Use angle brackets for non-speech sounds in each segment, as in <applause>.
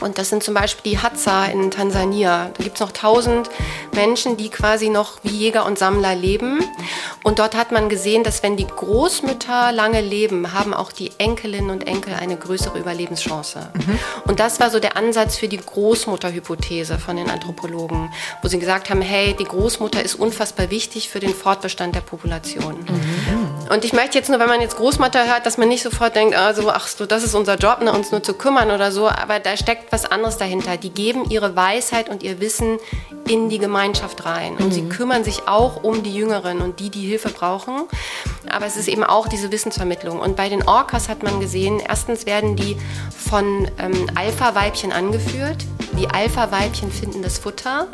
Und das sind zum Beispiel die Hadza in Tansania. Da gibt es noch tausend Menschen, die quasi noch wie Jäger und Sammler leben. Und dort hat man gesehen, dass wenn die Großmütter lange leben, haben auch die Enkelinnen und Enkel eine größere Überlebenschance. Mhm. Und das war so der Ansatz für die Großmutterhypothese von den Anthropologen, wo sie gesagt haben, hey, die Großmutter ist unfassbar wichtig für den Fortbestand der Population. Mhm. Und ich möchte jetzt nur, wenn man jetzt Großmutter hört, dass man nicht sofort denkt, also, ach so, das ist unser Job, ne, uns nur zu kümmern oder so, aber da steckt was anderes dahinter. Die geben ihre Weisheit und ihr Wissen in die Gemeinschaft rein. Und mhm. sie kümmern sich auch um die Jüngeren und die, die Hilfe brauchen. Aber es ist eben auch diese Wissensvermittlung. Und bei den Orcas hat man gesehen, erstens werden die von ähm, Alpha-Weibchen angeführt. Die Alpha-Weibchen finden das Futter.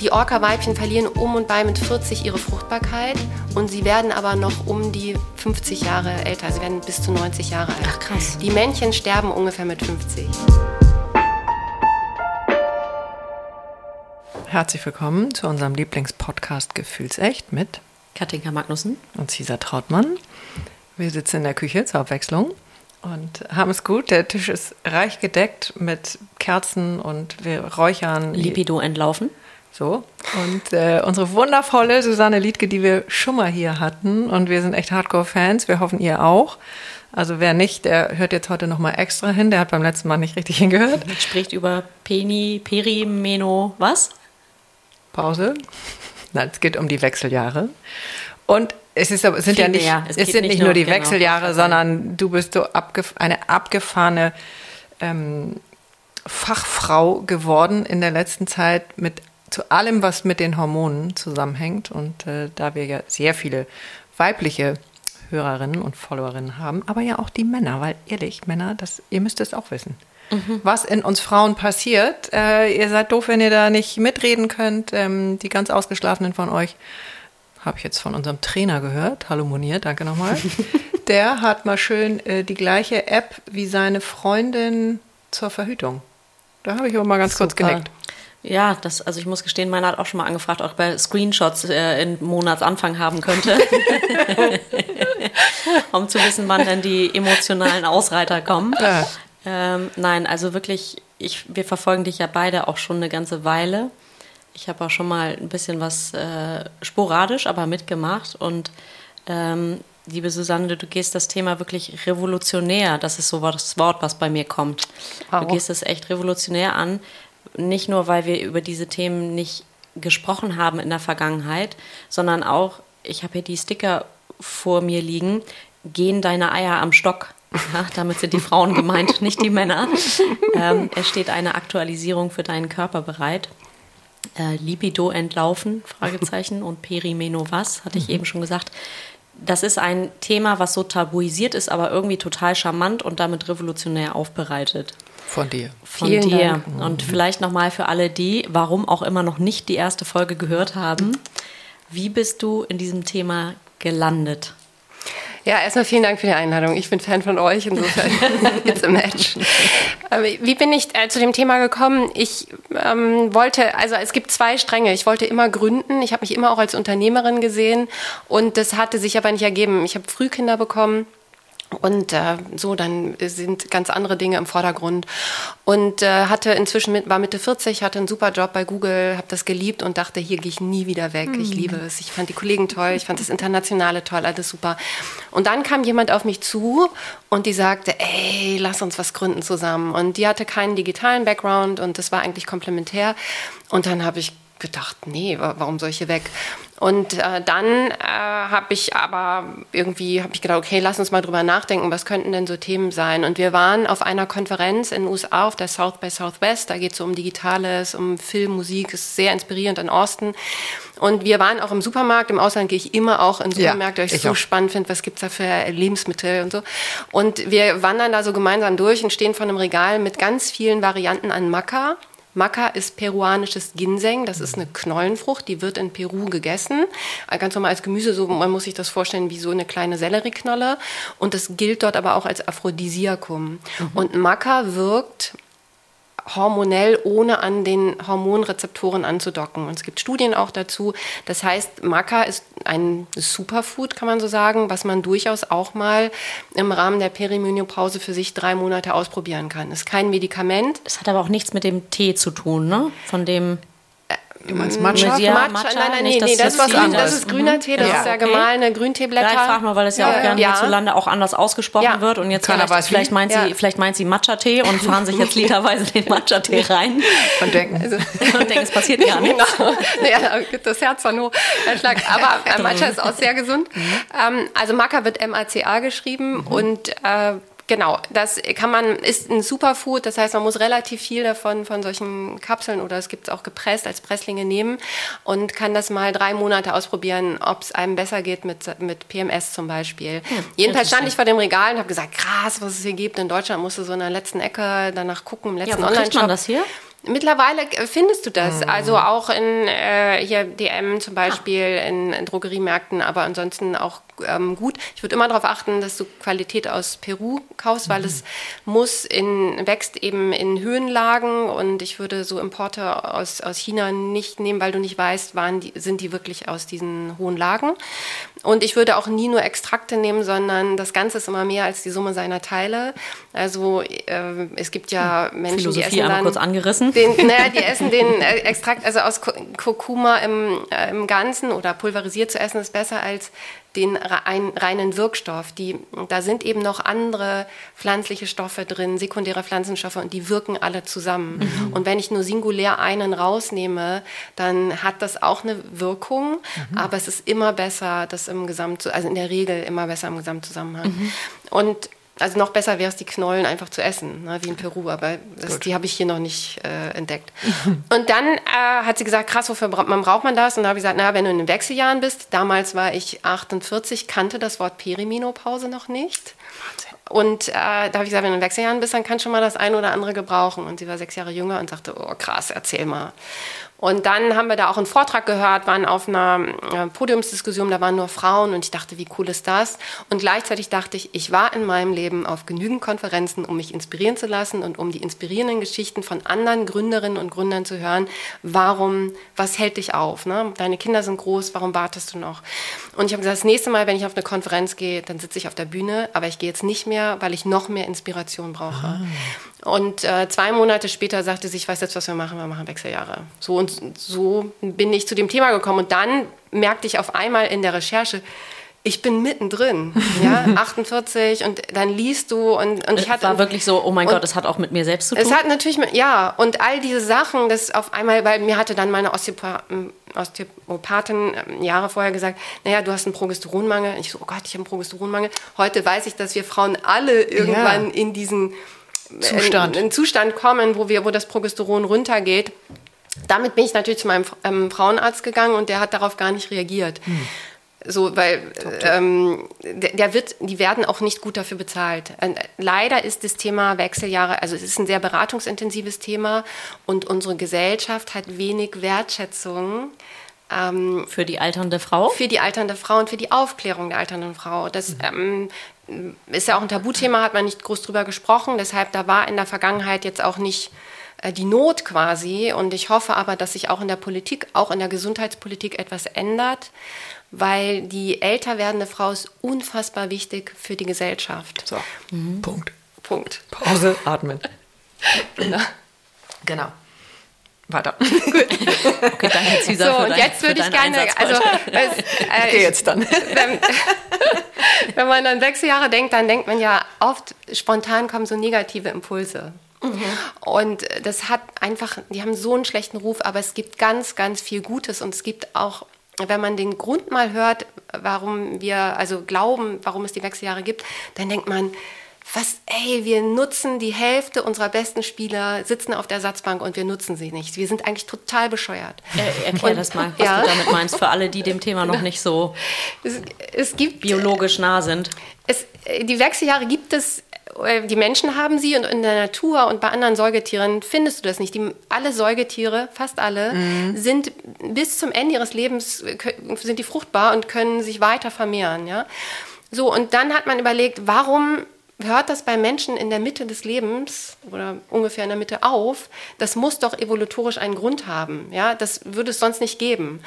Die Orca-Weibchen verlieren um und bei mit 40 ihre Fruchtbarkeit und sie werden aber noch um die 50 Jahre älter. Sie werden bis zu 90 Jahre alt. Ach krass. Die Männchen sterben ungefähr mit 50. Herzlich willkommen zu unserem Lieblingspodcast Gefühlsecht mit Katinka Magnussen und Cesar Trautmann. Wir sitzen in der Küche zur Abwechslung und haben es gut. Der Tisch ist reich gedeckt mit Kerzen und wir räuchern. Libido entlaufen. So. Und äh, unsere wundervolle Susanne Liedke, die wir schon mal hier hatten. Und wir sind echt Hardcore-Fans. Wir hoffen, ihr auch. Also wer nicht, der hört jetzt heute nochmal extra hin. Der hat beim letzten Mal nicht richtig <laughs> hingehört. Spricht über Peni, Perimeno, was? Pause. <laughs> Nein, es geht um die Wechseljahre. Und es, ist, es sind Viel ja nicht, es, es sind nicht nur, nur die genau, Wechseljahre, sondern du bist so abgef eine abgefahrene ähm, Fachfrau geworden in der letzten Zeit mit zu allem, was mit den Hormonen zusammenhängt. Und äh, da wir ja sehr viele weibliche Hörerinnen und Followerinnen haben, aber ja auch die Männer, weil ehrlich, Männer, das, ihr müsst es auch wissen. Mhm. Was in uns Frauen passiert. Äh, ihr seid doof, wenn ihr da nicht mitreden könnt. Ähm, die ganz Ausgeschlafenen von euch habe ich jetzt von unserem Trainer gehört. Hallo Monier, danke nochmal. <laughs> Der hat mal schön äh, die gleiche App wie seine Freundin zur Verhütung. Da habe ich aber mal ganz Super. kurz genickt. Ja, das, also ich muss gestehen, meiner hat auch schon mal angefragt, ob er Screenshots äh, in Monatsanfang haben könnte. <laughs> um zu wissen, wann denn die emotionalen Ausreiter kommen. Ja. Ähm, nein, also wirklich, ich, wir verfolgen dich ja beide auch schon eine ganze Weile. Ich habe auch schon mal ein bisschen was äh, sporadisch, aber mitgemacht. Und ähm, liebe Susanne, du gehst das Thema wirklich revolutionär. Das ist so das Wort, was bei mir kommt. Du gehst es echt revolutionär an nicht nur, weil wir über diese Themen nicht gesprochen haben in der Vergangenheit, sondern auch, ich habe hier die Sticker vor mir liegen, gehen deine Eier am Stock. Ja, damit sind die Frauen gemeint, nicht die Männer. Ähm, es steht eine Aktualisierung für deinen Körper bereit. Äh, Libido entlaufen, Fragezeichen, und Perimeno was, hatte ich mhm. eben schon gesagt. Das ist ein Thema, was so tabuisiert ist, aber irgendwie total charmant und damit revolutionär aufbereitet. Von dir. Von Vielen dir. Dank. Und vielleicht nochmal für alle die, warum auch immer noch nicht die erste Folge gehört haben. Wie bist du in diesem Thema gelandet? Ja, erstmal vielen Dank für die Einladung. Ich bin Fan von euch, insofern <laughs> it's a match. Wie bin ich äh, zu dem Thema gekommen? Ich ähm, wollte, also es gibt zwei Stränge. Ich wollte immer gründen. Ich habe mich immer auch als Unternehmerin gesehen und das hatte sich aber nicht ergeben. Ich habe Frühkinder bekommen und äh, so, dann sind ganz andere Dinge im Vordergrund. Und äh, hatte inzwischen mit, war Mitte 40, hatte einen super Job bei Google, habe das geliebt und dachte, hier gehe ich nie wieder weg. Mhm. Ich liebe es. Ich fand die Kollegen toll, ich fand das Internationale toll, alles super. Und dann kam jemand auf mich zu und die sagte, ey, lass uns was gründen zusammen. Und die hatte keinen digitalen Background und das war eigentlich komplementär. Und dann habe ich gedacht, nee, warum soll ich hier weg? Und äh, dann äh, habe ich aber irgendwie habe ich gedacht, okay, lass uns mal drüber nachdenken, was könnten denn so Themen sein? Und wir waren auf einer Konferenz in den USA auf der South by Southwest. Da geht es so um Digitales, um Film, Musik, ist sehr inspirierend in Austin. Und wir waren auch im Supermarkt. Im Ausland gehe ich immer auch in Supermärkte, ja, weil ich, ich so auch. spannend finde, was gibt's da für Lebensmittel und so. Und wir wandern da so gemeinsam durch und stehen vor einem Regal mit ganz vielen Varianten an Maca. Maca ist peruanisches Ginseng. Das ist eine Knollenfrucht, die wird in Peru gegessen. Ganz normal als Gemüse, so, man muss sich das vorstellen wie so eine kleine Sellerieknolle. Und das gilt dort aber auch als Aphrodisiakum. Mhm. Und Maca wirkt hormonell, ohne an den Hormonrezeptoren anzudocken. Und es gibt Studien auch dazu. Das heißt, Maca ist ein Superfood, kann man so sagen, was man durchaus auch mal im Rahmen der Perimenopause für sich drei Monate ausprobieren kann. Ist kein Medikament. Es hat aber auch nichts mit dem Tee zu tun, ne? Von dem Du meinst Matcha? Ja, Matcha? Matcha? Nein, nein, nee, nee, das, das, ist, was das ist grüner. Tee, das ja. ist ja okay. gemahlene Grünteeblätter. Ja, ich frage mal, weil es ja, ja auch gerne ja. hierzulande auch anders ausgesprochen ja. wird und jetzt Keiner vielleicht, vielleicht, meint sie, vielleicht meint sie Matcha-Tee und fahren sich jetzt <laughs> literweise den Matcha-Tee rein. Und denken, also, und denken, es passiert gar nichts. <laughs> Genau. Ja, das Herz von hoch. Aber <laughs> Matcha ist auch sehr gesund. Mhm. Ähm, also Maca wird M-A-C-A geschrieben mhm. und äh, Genau, das kann man, ist ein Superfood, das heißt, man muss relativ viel davon, von solchen Kapseln oder es gibt es auch gepresst als Presslinge nehmen und kann das mal drei Monate ausprobieren, ob es einem besser geht mit, mit PMS zum Beispiel. Ja, Jedenfalls stand ich vor dem Regal und habe gesagt, krass, was es hier gibt. In Deutschland musste so in der letzten Ecke danach gucken, im letzten ja, Online-Shop. man das hier? Mittlerweile findest du das, mhm. also auch in äh, hier DM zum Beispiel, ah. in, in, Drogeriemärkten, aber ansonsten auch ähm, gut. Ich würde immer darauf achten, dass du Qualität aus Peru kaufst, weil mhm. es muss in, wächst eben in Höhenlagen und ich würde so Importe aus, aus China nicht nehmen, weil du nicht weißt, waren die, sind die wirklich aus diesen hohen Lagen. Und ich würde auch nie nur Extrakte nehmen, sondern das Ganze ist immer mehr als die Summe seiner Teile. Also äh, es gibt ja hm. Menschen, Philosophie die essen dann kurz angerissen. Den, naja, die essen den Extrakt, also aus Kurkuma im, äh, im Ganzen oder pulverisiert zu essen ist besser als den reinen Wirkstoff. Die, da sind eben noch andere pflanzliche Stoffe drin, sekundäre Pflanzenstoffe und die wirken alle zusammen. Mhm. Und wenn ich nur singulär einen rausnehme, dann hat das auch eine Wirkung, mhm. aber es ist immer besser, das im Gesamt, also in der Regel immer besser im Gesamtzusammenhang. Mhm. Und also noch besser wäre es, die Knollen einfach zu essen, ne, wie in Peru, aber das, die habe ich hier noch nicht äh, entdeckt. <laughs> und dann äh, hat sie gesagt, krass, wofür braucht man, braucht man das? Und da habe ich gesagt, na, wenn du in den Wechseljahren bist, damals war ich 48, kannte das Wort Perimenopause noch nicht. Wahnsinn. Und äh, da habe ich gesagt, wenn du in den Wechseljahren bist, dann kannst du schon mal das eine oder andere gebrauchen. Und sie war sechs Jahre jünger und sagte, oh krass, erzähl mal. Und dann haben wir da auch einen Vortrag gehört, waren auf einer äh, Podiumsdiskussion, da waren nur Frauen und ich dachte, wie cool ist das? Und gleichzeitig dachte ich, ich war in meinem Leben auf genügend Konferenzen, um mich inspirieren zu lassen und um die inspirierenden Geschichten von anderen Gründerinnen und Gründern zu hören. Warum, was hält dich auf? Ne? Deine Kinder sind groß, warum wartest du noch? Und ich habe gesagt, das nächste Mal, wenn ich auf eine Konferenz gehe, dann sitze ich auf der Bühne, aber ich gehe jetzt nicht mehr, weil ich noch mehr Inspiration brauche. Ah. Und äh, zwei Monate später sagte sie, ich weiß jetzt, was wir machen, wir machen Wechseljahre. So und so bin ich zu dem Thema gekommen. Und dann merkte ich auf einmal in der Recherche, ich bin mittendrin, <laughs> ja, 48 und dann liest du und, und ich hatte... war wirklich so, oh mein Gott, es hat auch mit mir selbst zu tun? Es hat natürlich mit, ja, und all diese Sachen, das auf einmal, weil mir hatte dann meine Osteopathin ähm, Jahre vorher gesagt, naja, du hast einen Progesteronmangel. Ich so, oh Gott, ich habe einen Progesteronmangel. Heute weiß ich, dass wir Frauen alle irgendwann ja. in diesen Zustand. In, in Zustand kommen, wo, wir, wo das Progesteron runtergeht. Damit bin ich natürlich zu meinem ähm, Frauenarzt gegangen und der hat darauf gar nicht reagiert. Hm. So, weil ähm, der, der, wird, die werden auch nicht gut dafür bezahlt. Und leider ist das Thema Wechseljahre, also es ist ein sehr beratungsintensives Thema und unsere Gesellschaft hat wenig Wertschätzung. Ähm, für die alternde Frau? Für die alternde Frau und für die Aufklärung der alternden Frau. Das, mhm. ähm, ist ja auch ein Tabuthema, hat man nicht groß drüber gesprochen. Deshalb, da war in der Vergangenheit jetzt auch nicht äh, die Not quasi. Und ich hoffe aber, dass sich auch in der Politik, auch in der Gesundheitspolitik etwas ändert, weil die älter werdende Frau ist unfassbar wichtig für die Gesellschaft. So, mhm. Punkt. Punkt. Pause, atmen. <laughs> genau. Genau. Weiter. <laughs> Gut. Okay, danke, Cesar, so, und jetzt würde ich gerne, also, es, <laughs> äh, okay, jetzt dann. Wenn, <laughs> wenn man an sechs Jahre denkt, dann denkt man ja oft spontan kommen so negative Impulse. Mhm. Und das hat einfach, die haben so einen schlechten Ruf, aber es gibt ganz, ganz viel Gutes und es gibt auch, wenn man den Grund mal hört, warum wir also glauben, warum es die Wechseljahre gibt, dann denkt man, was, ey, wir nutzen die Hälfte unserer besten Spieler, sitzen auf der Ersatzbank und wir nutzen sie nicht. Wir sind eigentlich total bescheuert. Er, erklär und, das mal, was ja. du damit meinst, für alle, die dem Thema noch nicht so es, es gibt, biologisch nah sind. Es, die Wechseljahre gibt es äh, die Menschen haben sie und in der Natur und bei anderen Säugetieren findest du das nicht. Die, alle Säugetiere, fast alle, mhm. sind bis zum Ende ihres Lebens sind die fruchtbar und können sich weiter vermehren. Ja? So, und dann hat man überlegt, warum hört das bei Menschen in der Mitte des Lebens oder ungefähr in der Mitte auf. Das muss doch evolutorisch einen Grund haben. Ja, das würde es sonst nicht geben.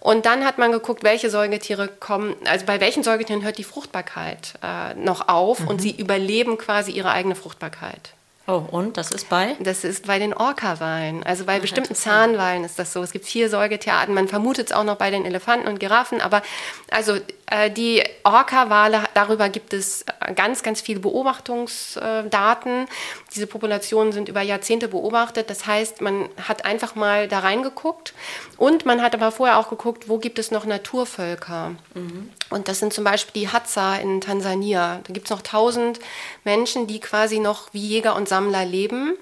Und dann hat man geguckt, welche Säugetiere kommen, also bei welchen Säugetieren hört die Fruchtbarkeit äh, noch auf mhm. und sie überleben quasi ihre eigene Fruchtbarkeit. Oh, und das ist bei? Das ist bei den Orca-Walen. Also bei Ach, bestimmten Zahnwalen ist das so. Es gibt vier Säugetierarten. Man vermutet es auch noch bei den Elefanten und Giraffen. Aber also äh, die Orca-Wale, darüber gibt es äh, ganz, ganz viele Beobachtungsdaten. Diese Populationen sind über Jahrzehnte beobachtet. Das heißt, man hat einfach mal da reingeguckt. Und man hat aber vorher auch geguckt, wo gibt es noch Naturvölker. Mhm. Und das sind zum Beispiel die Hadza in Tansania. Da gibt es noch tausend Menschen, die quasi noch wie Jäger und Sammler leben.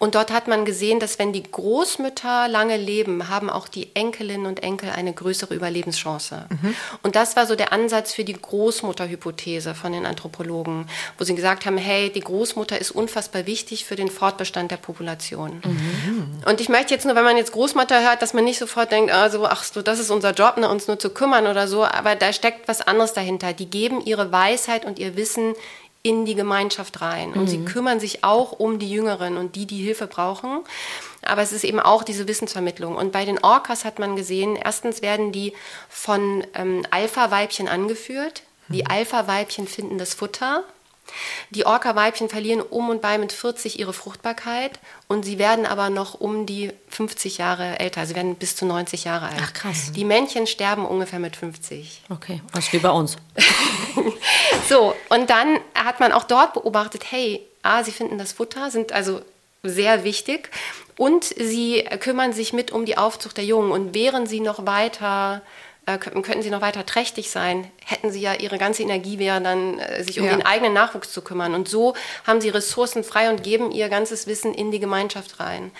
Und dort hat man gesehen, dass wenn die Großmütter lange leben, haben auch die Enkelinnen und Enkel eine größere Überlebenschance. Mhm. Und das war so der Ansatz für die Großmutterhypothese von den Anthropologen, wo sie gesagt haben, hey, die Großmutter ist unfassbar wichtig für den Fortbestand der Population. Mhm. Und ich möchte jetzt nur, wenn man jetzt Großmutter hört, dass man nicht sofort denkt, also, ach so, das ist unser Job, ne, uns nur zu kümmern oder so, aber da steckt was anderes dahinter. Die geben ihre Weisheit und ihr Wissen in die Gemeinschaft rein. Und mhm. sie kümmern sich auch um die Jüngeren und die, die Hilfe brauchen. Aber es ist eben auch diese Wissensvermittlung. Und bei den Orcas hat man gesehen, erstens werden die von ähm, Alpha-Weibchen angeführt. Die mhm. Alpha-Weibchen finden das Futter. Die Orca-Weibchen verlieren um und bei mit 40 ihre Fruchtbarkeit und sie werden aber noch um die 50 Jahre älter. Sie werden bis zu 90 Jahre alt. Ach krass. Die Männchen sterben ungefähr mit 50. Okay, was wie bei uns. <laughs> so, und dann hat man auch dort beobachtet, hey, ah, sie finden das Futter, sind also sehr wichtig und sie kümmern sich mit um die Aufzucht der Jungen und während sie noch weiter äh, könnten sie noch weiter trächtig sein, hätten sie ja ihre ganze Energie wäre dann, äh, sich um ja. den eigenen Nachwuchs zu kümmern. Und so haben sie Ressourcen frei und geben ihr ganzes Wissen in die Gemeinschaft rein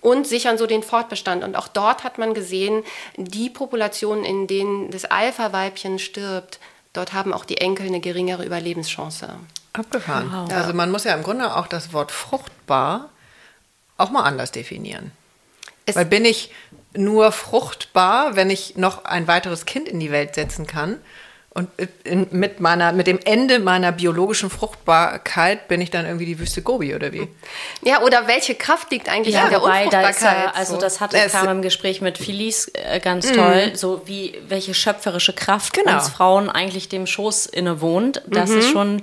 und sichern so den Fortbestand. Und auch dort hat man gesehen, die Populationen, in denen das Alpha-Weibchen stirbt, dort haben auch die Enkel eine geringere Überlebenschance. Abgefahren. Wow. Also man muss ja im Grunde auch das Wort fruchtbar auch mal anders definieren. Es Weil bin ich nur fruchtbar, wenn ich noch ein weiteres Kind in die Welt setzen kann. Und in, mit, meiner, mit dem Ende meiner biologischen Fruchtbarkeit bin ich dann irgendwie die Wüste Gobi oder wie? Ja, oder welche Kraft liegt eigentlich ja, an der wobei, Unfruchtbarkeit? Da ja, also das hatte es kam im Gespräch mit Phyllis äh, ganz mm. toll, so wie welche schöpferische Kraft genau. uns Frauen eigentlich dem Schoß innewohnt. Das mhm. ist schon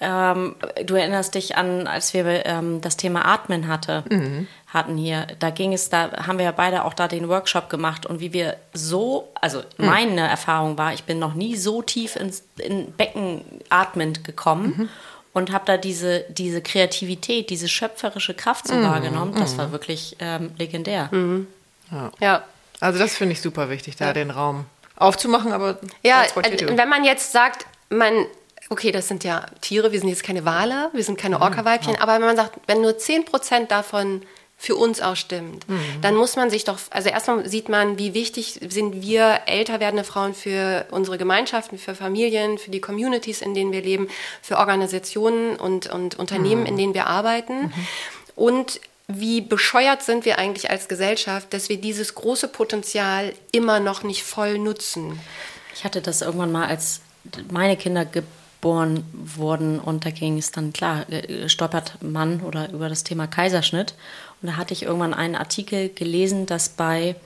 ähm, du erinnerst dich an, als wir ähm, das Thema Atmen hatte, mhm. hatten hier. Da ging es, da haben wir ja beide auch da den Workshop gemacht und wie wir so, also mhm. meine Erfahrung war, ich bin noch nie so tief ins in Becken atmend gekommen. Mhm. Und habe da diese, diese Kreativität, diese schöpferische Kraft so mhm. wahrgenommen. Das war mhm. wirklich ähm, legendär. Mhm. Ja. ja. Also das finde ich super wichtig, da ja. den Raum aufzumachen, aber ja, wenn man jetzt sagt, man okay, das sind ja Tiere, wir sind jetzt keine Wale, wir sind keine mhm. Orca-Weibchen, aber wenn man sagt, wenn nur 10% davon für uns auch stimmt, mhm. dann muss man sich doch, also erstmal sieht man, wie wichtig sind wir älter werdende Frauen für unsere Gemeinschaften, für Familien, für die Communities, in denen wir leben, für Organisationen und, und Unternehmen, mhm. in denen wir arbeiten. Mhm. Und wie bescheuert sind wir eigentlich als Gesellschaft, dass wir dieses große Potenzial immer noch nicht voll nutzen. Ich hatte das irgendwann mal, als meine Kinder geboren wurden. Und da ging es dann, klar, äh, stolpert man oder über das Thema Kaiserschnitt. Und da hatte ich irgendwann einen Artikel gelesen, dass bei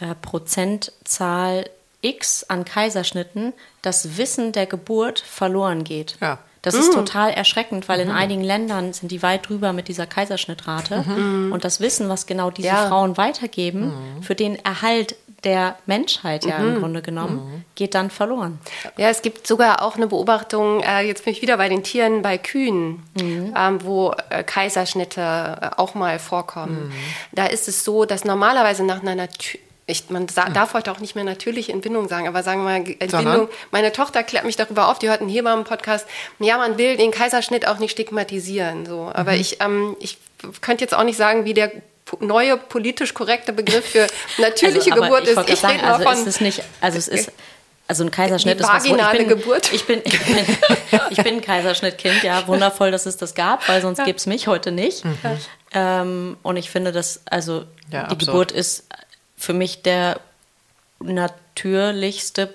äh, Prozentzahl X an Kaiserschnitten das Wissen der Geburt verloren geht. Ja. Das ist mhm. total erschreckend, weil in mhm. einigen Ländern sind die weit drüber mit dieser Kaiserschnittrate. Mhm. Und das Wissen, was genau diese ja. Frauen weitergeben, mhm. für den Erhalt der Menschheit ja im mhm. Grunde genommen, mhm. geht dann verloren. Ja, es gibt sogar auch eine Beobachtung, äh, jetzt bin ich wieder bei den Tieren, bei Kühen, mhm. ähm, wo äh, Kaiserschnitte äh, auch mal vorkommen. Mhm. Da ist es so, dass normalerweise nach einer Tür ich, man darf heute auch nicht mehr natürliche Entbindung sagen, aber sagen wir mal Entbindung. Meine Tochter klärt mich darüber auf, die hört einen Hebammen-Podcast. Ja, man will den Kaiserschnitt auch nicht stigmatisieren. So. Aber mhm. ich, ähm, ich könnte jetzt auch nicht sagen, wie der neue politisch korrekte Begriff für <laughs> natürliche also, Geburt ist. Ich sagen, also von, ist es nicht, also es ist also ein Kaiserschnitt ist was. Ich bin, Geburt. Ich bin, ich bin, <laughs> ich bin Kaiserschnittkind, ja, wundervoll, dass es das gab, weil sonst ja. gäbe es mich heute nicht. Mhm. Ähm, und ich finde, dass, also ja, die absurd. Geburt ist für mich der natürlichste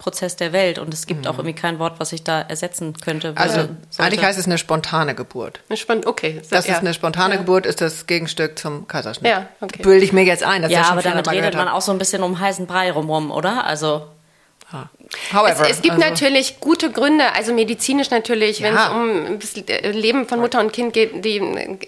Prozess der Welt und es gibt mhm. auch irgendwie kein Wort, was ich da ersetzen könnte. Also eigentlich heißt es eine spontane Geburt. Eine Spon okay. Das ja. ist eine spontane ja. Geburt, ist das Gegenstück zum Kaiserschnitt. Ja, okay. Bilde ich mir jetzt ein. ja, aber damit redet man auch so ein bisschen um heißen Brei rumrum, oder? Also However, es, es, gibt also, natürlich gute Gründe, also medizinisch natürlich, wenn es um das Leben von Mutter und Kind geht, die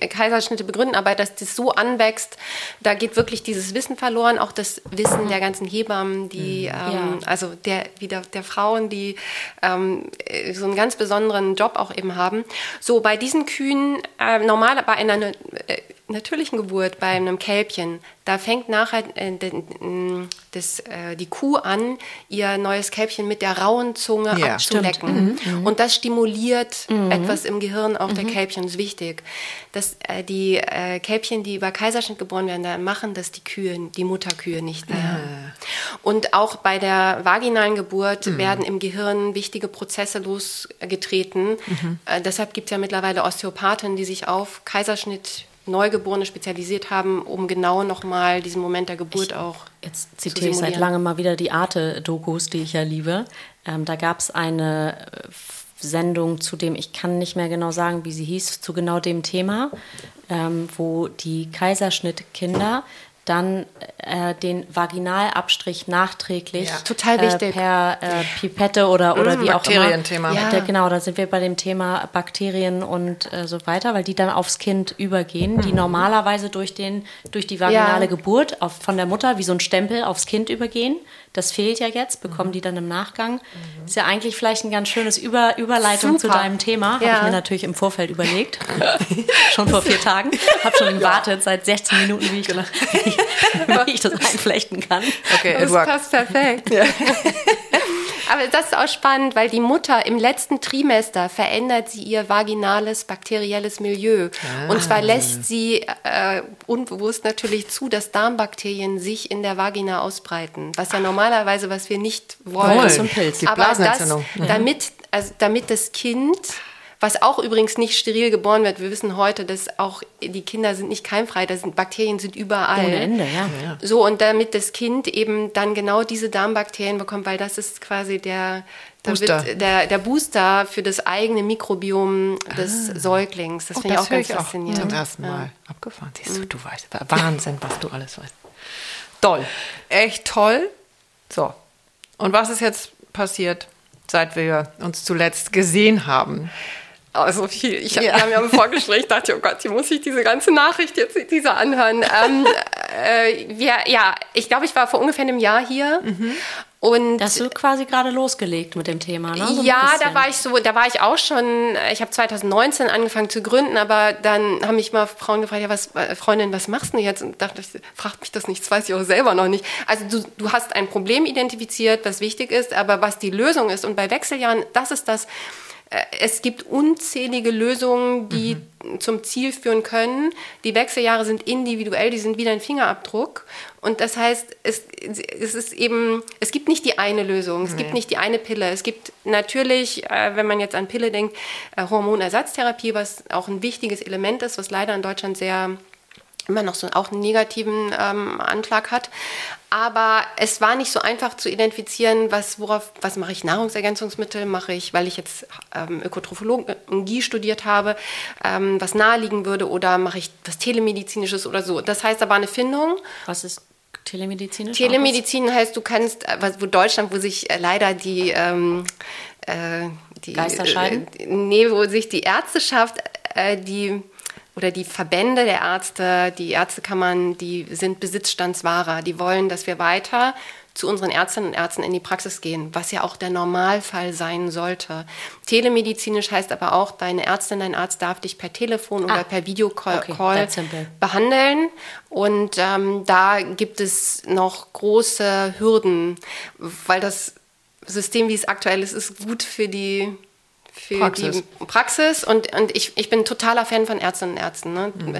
Kaiserschnitte begründen, aber dass das so anwächst, da geht wirklich dieses Wissen verloren, auch das Wissen der ganzen Hebammen, die, mhm. ähm, ja. also der, wieder der Frauen, die ähm, so einen ganz besonderen Job auch eben haben. So, bei diesen Kühen, äh, normal bei einer äh, natürlichen Geburt, bei einem Kälbchen, da fängt nachher äh, das, äh, die Kuh an, ihr neues Kälbchen mit der rauen Zunge ja, abzulecken. Mhm, mhm, und das stimuliert mhm. etwas im Gehirn auch der mhm. Kälbchen. Das ist wichtig. Dass äh, die äh, Kälbchen, die über Kaiserschnitt geboren werden, da machen das die Kühe, die Mutterkühe nicht mehr. Ah. Und auch bei der vaginalen Geburt mhm. werden im Gehirn wichtige Prozesse losgetreten. Mhm. Äh, deshalb gibt es ja mittlerweile Osteopathen, die sich auf Kaiserschnitt Neugeborene spezialisiert haben, um genau nochmal diesen Moment der Geburt ich, auch Jetzt zitiere ich seit langem mal wieder die Arte-Dokus, die ich ja liebe. Ähm, da gab es eine äh, Sendung zu dem, ich kann nicht mehr genau sagen, wie sie hieß, zu genau dem Thema, ähm, wo die Kaiserschnittkinder dann äh, den Vaginalabstrich nachträglich ja. Total äh, wichtig. Äh, per äh, Pipette oder, oder mm, wie auch immer. Bakterienthema. Ja. genau, da sind wir bei dem Thema Bakterien und äh, so weiter, weil die dann aufs Kind übergehen, die mhm. normalerweise durch, den, durch die vaginale ja. Geburt auf, von der Mutter wie so ein Stempel aufs Kind übergehen. Das fehlt ja jetzt, bekommen mhm. die dann im Nachgang. Mhm. Ist ja eigentlich vielleicht ein ganz schönes Über Überleitung Super. zu deinem Thema. Ja. Habe ich mir natürlich im Vorfeld überlegt. <laughs> schon vor vier <laughs> Tagen. Habe schon gewartet ja. seit 16 Minuten, wie ich, genau. <laughs> wie ich das einflechten kann. Okay, das passt perfekt. Ja. Aber das ist auch spannend, weil die Mutter im letzten Trimester verändert sie ihr vaginales bakterielles Milieu. Ah. Und zwar lässt sie äh, unbewusst natürlich zu, dass Darmbakterien sich in der Vagina ausbreiten, was ja normalerweise, was wir nicht wollen. Oh, so ein Pilz. Aber das, damit, also damit das Kind was auch übrigens nicht steril geboren wird. Wir wissen heute, dass auch die Kinder sind nicht keimfrei, das sind, Bakterien sind überall. Ohne Ende, ja. So, und damit das Kind eben dann genau diese Darmbakterien bekommt, weil das ist quasi der, Booster. der, der Booster für das eigene Mikrobiom des ah. Säuglings. Das oh, finde ich auch ganz ich faszinierend. Auch zum ersten Mal ja. abgefahren. Siehst du, du weißt, Wahnsinn, was du alles weißt. Toll, echt toll. So, und was ist jetzt passiert, seit wir uns zuletzt gesehen haben? Also viel. Ich ja. habe mir im Vorgespräch dachte, oh Gott, hier muss ich diese ganze Nachricht jetzt diese anhören. ähm, <laughs> äh, wir, ja, ich glaube, ich war vor ungefähr einem Jahr hier. Mhm. Und da hast du quasi gerade losgelegt mit dem Thema, ne? So ja, da war ich so, da war ich auch schon, ich habe 2019 angefangen zu gründen, aber dann haben mich mal Frauen gefragt, ja, was, äh, Freundin, was machst du jetzt? Und dachte ich, fragt mich das nicht, das weiß ich auch selber noch nicht. Also du, du hast ein Problem identifiziert, was wichtig ist, aber was die Lösung ist und bei Wechseljahren, das ist das, es gibt unzählige Lösungen, die mhm. zum Ziel führen können. Die Wechseljahre sind individuell, die sind wie ein Fingerabdruck. Und das heißt, es, es ist eben, es gibt nicht die eine Lösung, es nee. gibt nicht die eine Pille. Es gibt natürlich, äh, wenn man jetzt an Pille denkt, äh, Hormonersatztherapie, was auch ein wichtiges Element ist, was leider in Deutschland sehr immer noch so auch einen negativen ähm, Anschlag hat. Aber es war nicht so einfach zu identifizieren, was, worauf, was mache ich Nahrungsergänzungsmittel, mache ich, weil ich jetzt ähm, Ökotrophologie studiert habe, ähm, was naheliegen würde oder mache ich was Telemedizinisches oder so. Das heißt, da war eine Findung. Was ist telemedizinisch? Telemedizin heißt, du kannst, äh, wo Deutschland, wo sich äh, leider die, ähm, äh, die Geister scheiden? Äh, nee, wo sich die Ärzteschaft, äh, die oder die Verbände der Ärzte, die Ärztekammern, die sind Besitzstandswahrer. Die wollen, dass wir weiter zu unseren Ärztinnen und Ärzten in die Praxis gehen, was ja auch der Normalfall sein sollte. Telemedizinisch heißt aber auch, deine Ärztin, dein Arzt darf dich per Telefon ah, oder per Videocall okay, behandeln. Und ähm, da gibt es noch große Hürden, weil das System, wie es aktuell ist, ist gut für die für Praxis. die Praxis und, und ich, ich bin totaler Fan von Ärztinnen und Ärzten. Ne? Mhm.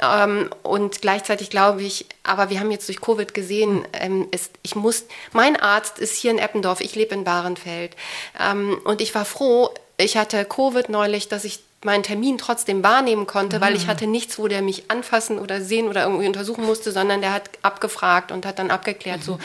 Ähm, und gleichzeitig glaube ich, aber wir haben jetzt durch Covid gesehen, ähm, ist, ich muss, mein Arzt ist hier in Eppendorf, ich lebe in Bahrenfeld. Ähm, und ich war froh, ich hatte Covid neulich, dass ich meinen Termin trotzdem wahrnehmen konnte, mhm. weil ich mhm. hatte nichts, wo der mich anfassen oder sehen oder irgendwie untersuchen musste, sondern der hat abgefragt und hat dann abgeklärt mhm. so.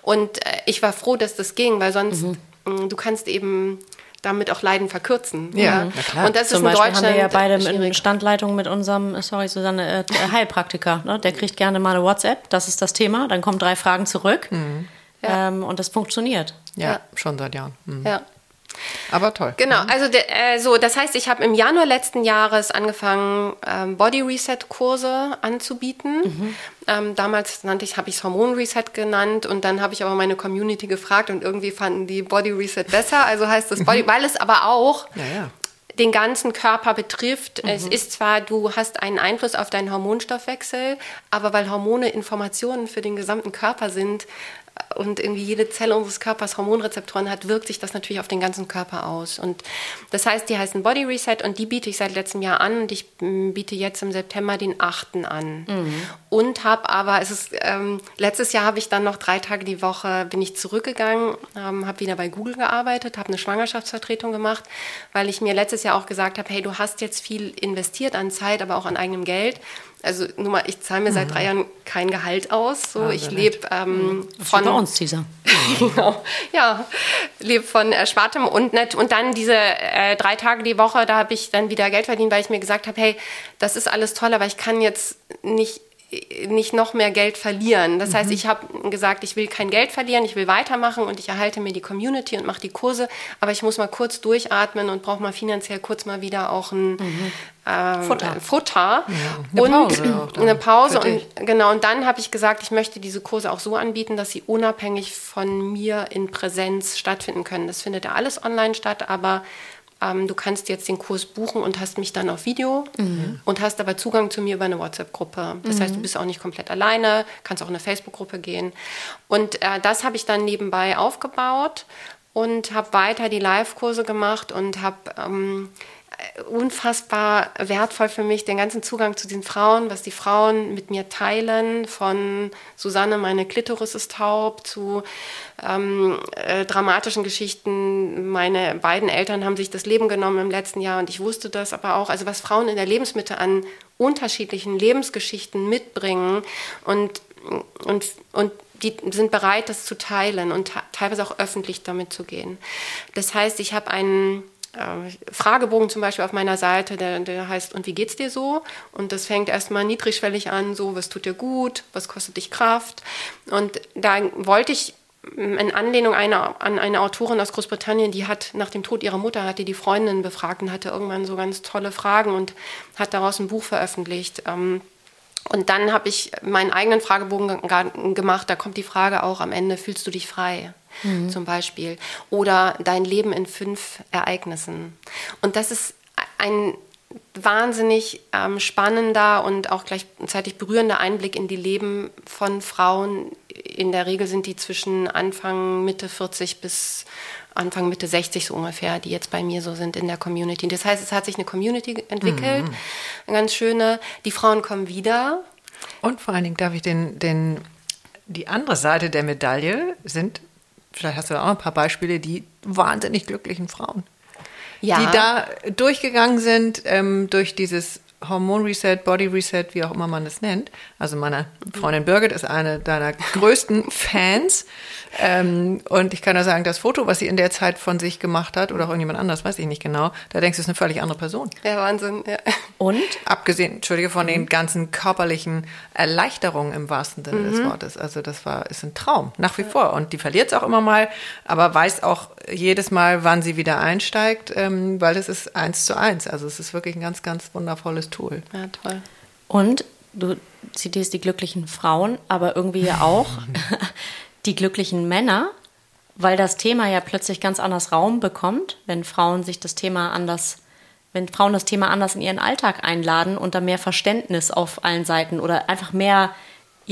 Und äh, ich war froh, dass das ging, weil sonst mh, du kannst eben damit auch Leiden verkürzen. Ja, ja. klar. Und das Zum ist in Beispiel Deutschland haben wir ja beide in Standleitung mit unserem, sorry Susanne, äh, Heilpraktiker. Ne? Der kriegt gerne mal eine WhatsApp, das ist das Thema, dann kommen drei Fragen zurück mhm. ähm, und das funktioniert. Ja, ja, schon seit Jahren. Mhm. Ja. Aber toll. Genau, mhm. also de, äh, so, das heißt, ich habe im Januar letzten Jahres angefangen, ähm, Body Reset Kurse anzubieten. Mhm. Ähm, damals nannte ich, habe ich es Hormon Reset genannt und dann habe ich aber meine Community gefragt und irgendwie fanden die Body Reset besser. Also heißt das <laughs> Body, mhm. weil es aber auch ja, ja. den ganzen Körper betrifft. Mhm. Es ist zwar, du hast einen Einfluss auf deinen Hormonstoffwechsel, aber weil Hormone Informationen für den gesamten Körper sind, und irgendwie jede Zelle unseres Körpers Hormonrezeptoren hat, wirkt sich das natürlich auf den ganzen Körper aus. Und das heißt, die heißen Body Reset und die biete ich seit letztem Jahr an und ich mm, biete jetzt im September den 8. an. Mhm. Und habe aber, es ist, ähm, letztes Jahr habe ich dann noch drei Tage die Woche, bin ich zurückgegangen, ähm, habe wieder bei Google gearbeitet, habe eine Schwangerschaftsvertretung gemacht, weil ich mir letztes Jahr auch gesagt habe, hey, du hast jetzt viel investiert an Zeit, aber auch an eigenem Geld also nur mal, ich zahle mir seit mhm. drei Jahren kein Gehalt aus. So, ah, ich lebe ähm, mhm. von. Bei uns, Cesar. <laughs> genau. Ja, lebe von Erspartem und nicht. Und dann diese äh, drei Tage die Woche, da habe ich dann wieder Geld verdient, weil ich mir gesagt habe, hey, das ist alles toll, aber ich kann jetzt nicht nicht noch mehr Geld verlieren. Das mhm. heißt, ich habe gesagt, ich will kein Geld verlieren, ich will weitermachen und ich erhalte mir die Community und mache die Kurse, aber ich muss mal kurz durchatmen und brauche mal finanziell kurz mal wieder auch ein mhm. ähm, Futter, Futter. Ja, eine und Pause eine Pause und genau und dann habe ich gesagt, ich möchte diese Kurse auch so anbieten, dass sie unabhängig von mir in Präsenz stattfinden können. Das findet ja alles online statt, aber ähm, du kannst jetzt den Kurs buchen und hast mich dann auf Video mhm. und hast aber Zugang zu mir über eine WhatsApp-Gruppe. Das mhm. heißt, du bist auch nicht komplett alleine, kannst auch in eine Facebook-Gruppe gehen. Und äh, das habe ich dann nebenbei aufgebaut und habe weiter die Live-Kurse gemacht und habe ähm, unfassbar wertvoll für mich, den ganzen Zugang zu den Frauen, was die Frauen mit mir teilen, von Susanne, meine Klitoris ist taub, zu ähm, äh, dramatischen Geschichten. Meine beiden Eltern haben sich das Leben genommen im letzten Jahr und ich wusste das aber auch. Also was Frauen in der Lebensmitte an unterschiedlichen Lebensgeschichten mitbringen und, und, und die sind bereit, das zu teilen und teilweise auch öffentlich damit zu gehen. Das heißt, ich habe einen äh, Fragebogen zum Beispiel auf meiner Seite, der, der heißt, und wie geht's dir so? Und das fängt erstmal niedrigschwellig an, so, was tut dir gut, was kostet dich Kraft? Und da wollte ich in Anlehnung eine, an eine Autorin aus Großbritannien, die hat nach dem Tod ihrer Mutter, hat die die Freundin befragt und hatte irgendwann so ganz tolle Fragen und hat daraus ein Buch veröffentlicht. Ähm, und dann habe ich meinen eigenen Fragebogen gemacht, da kommt die Frage auch am Ende, fühlst du dich frei? mhm. zum Beispiel. Oder dein Leben in fünf Ereignissen. Und das ist ein wahnsinnig ähm, spannender und auch gleichzeitig berührender Einblick in die Leben von Frauen. In der Regel sind die zwischen Anfang, Mitte 40 bis Anfang, Mitte 60 so ungefähr, die jetzt bei mir so sind in der Community. Das heißt, es hat sich eine Community entwickelt, mhm. eine ganz schöne. Die Frauen kommen wieder. Und vor allen Dingen darf ich den, den, die andere Seite der Medaille sind vielleicht hast du auch ein paar Beispiele, die wahnsinnig glücklichen Frauen. Ja. Die da durchgegangen sind ähm, durch dieses Hormon-Reset, Body-Reset, wie auch immer man das nennt. Also meine Freundin Birgit ist eine deiner größten Fans. Ähm, und ich kann nur sagen, das Foto, was sie in der Zeit von sich gemacht hat, oder auch irgendjemand anders, weiß ich nicht genau, da denkst du, es ist eine völlig andere Person. Ja, Wahnsinn. Ja. Und? Abgesehen, entschuldige, von mhm. den ganzen körperlichen Erleichterungen im wahrsten Sinne mhm. des Wortes. Also das war, ist ein Traum, nach wie ja. vor. Und die verliert es auch immer mal, aber weiß auch jedes Mal, wann sie wieder einsteigt, ähm, weil es ist eins zu eins. Also es ist wirklich ein ganz, ganz wundervolles Tool. Ja, toll. Und du zitierst die glücklichen Frauen, aber irgendwie ja auch <laughs> die glücklichen Männer, weil das Thema ja plötzlich ganz anders Raum bekommt, wenn Frauen sich das Thema anders, wenn Frauen das Thema anders in ihren Alltag einladen und da mehr Verständnis auf allen Seiten oder einfach mehr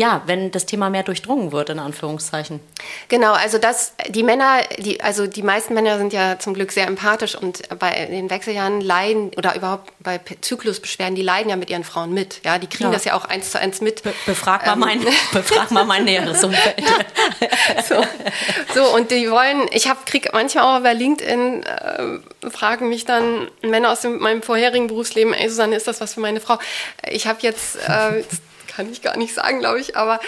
ja, wenn das Thema mehr durchdrungen wird, in Anführungszeichen. Genau, also das, die Männer, die, also die meisten Männer sind ja zum Glück sehr empathisch und bei den Wechseljahren leiden oder überhaupt bei Zyklusbeschwerden, die leiden ja mit ihren Frauen mit. Ja, die kriegen ja. das ja auch eins zu eins mit. Be befrag mal ähm. mein, <laughs> <laughs> befrag mal mein näheres Umfeld. <laughs> so, so, und die wollen, ich habe krieg manchmal auch bei LinkedIn äh, fragen mich dann Männer aus dem, meinem vorherigen Berufsleben, ey Susanne, ist das was für meine Frau? Ich habe jetzt äh, kann ich gar nicht sagen, glaube ich, aber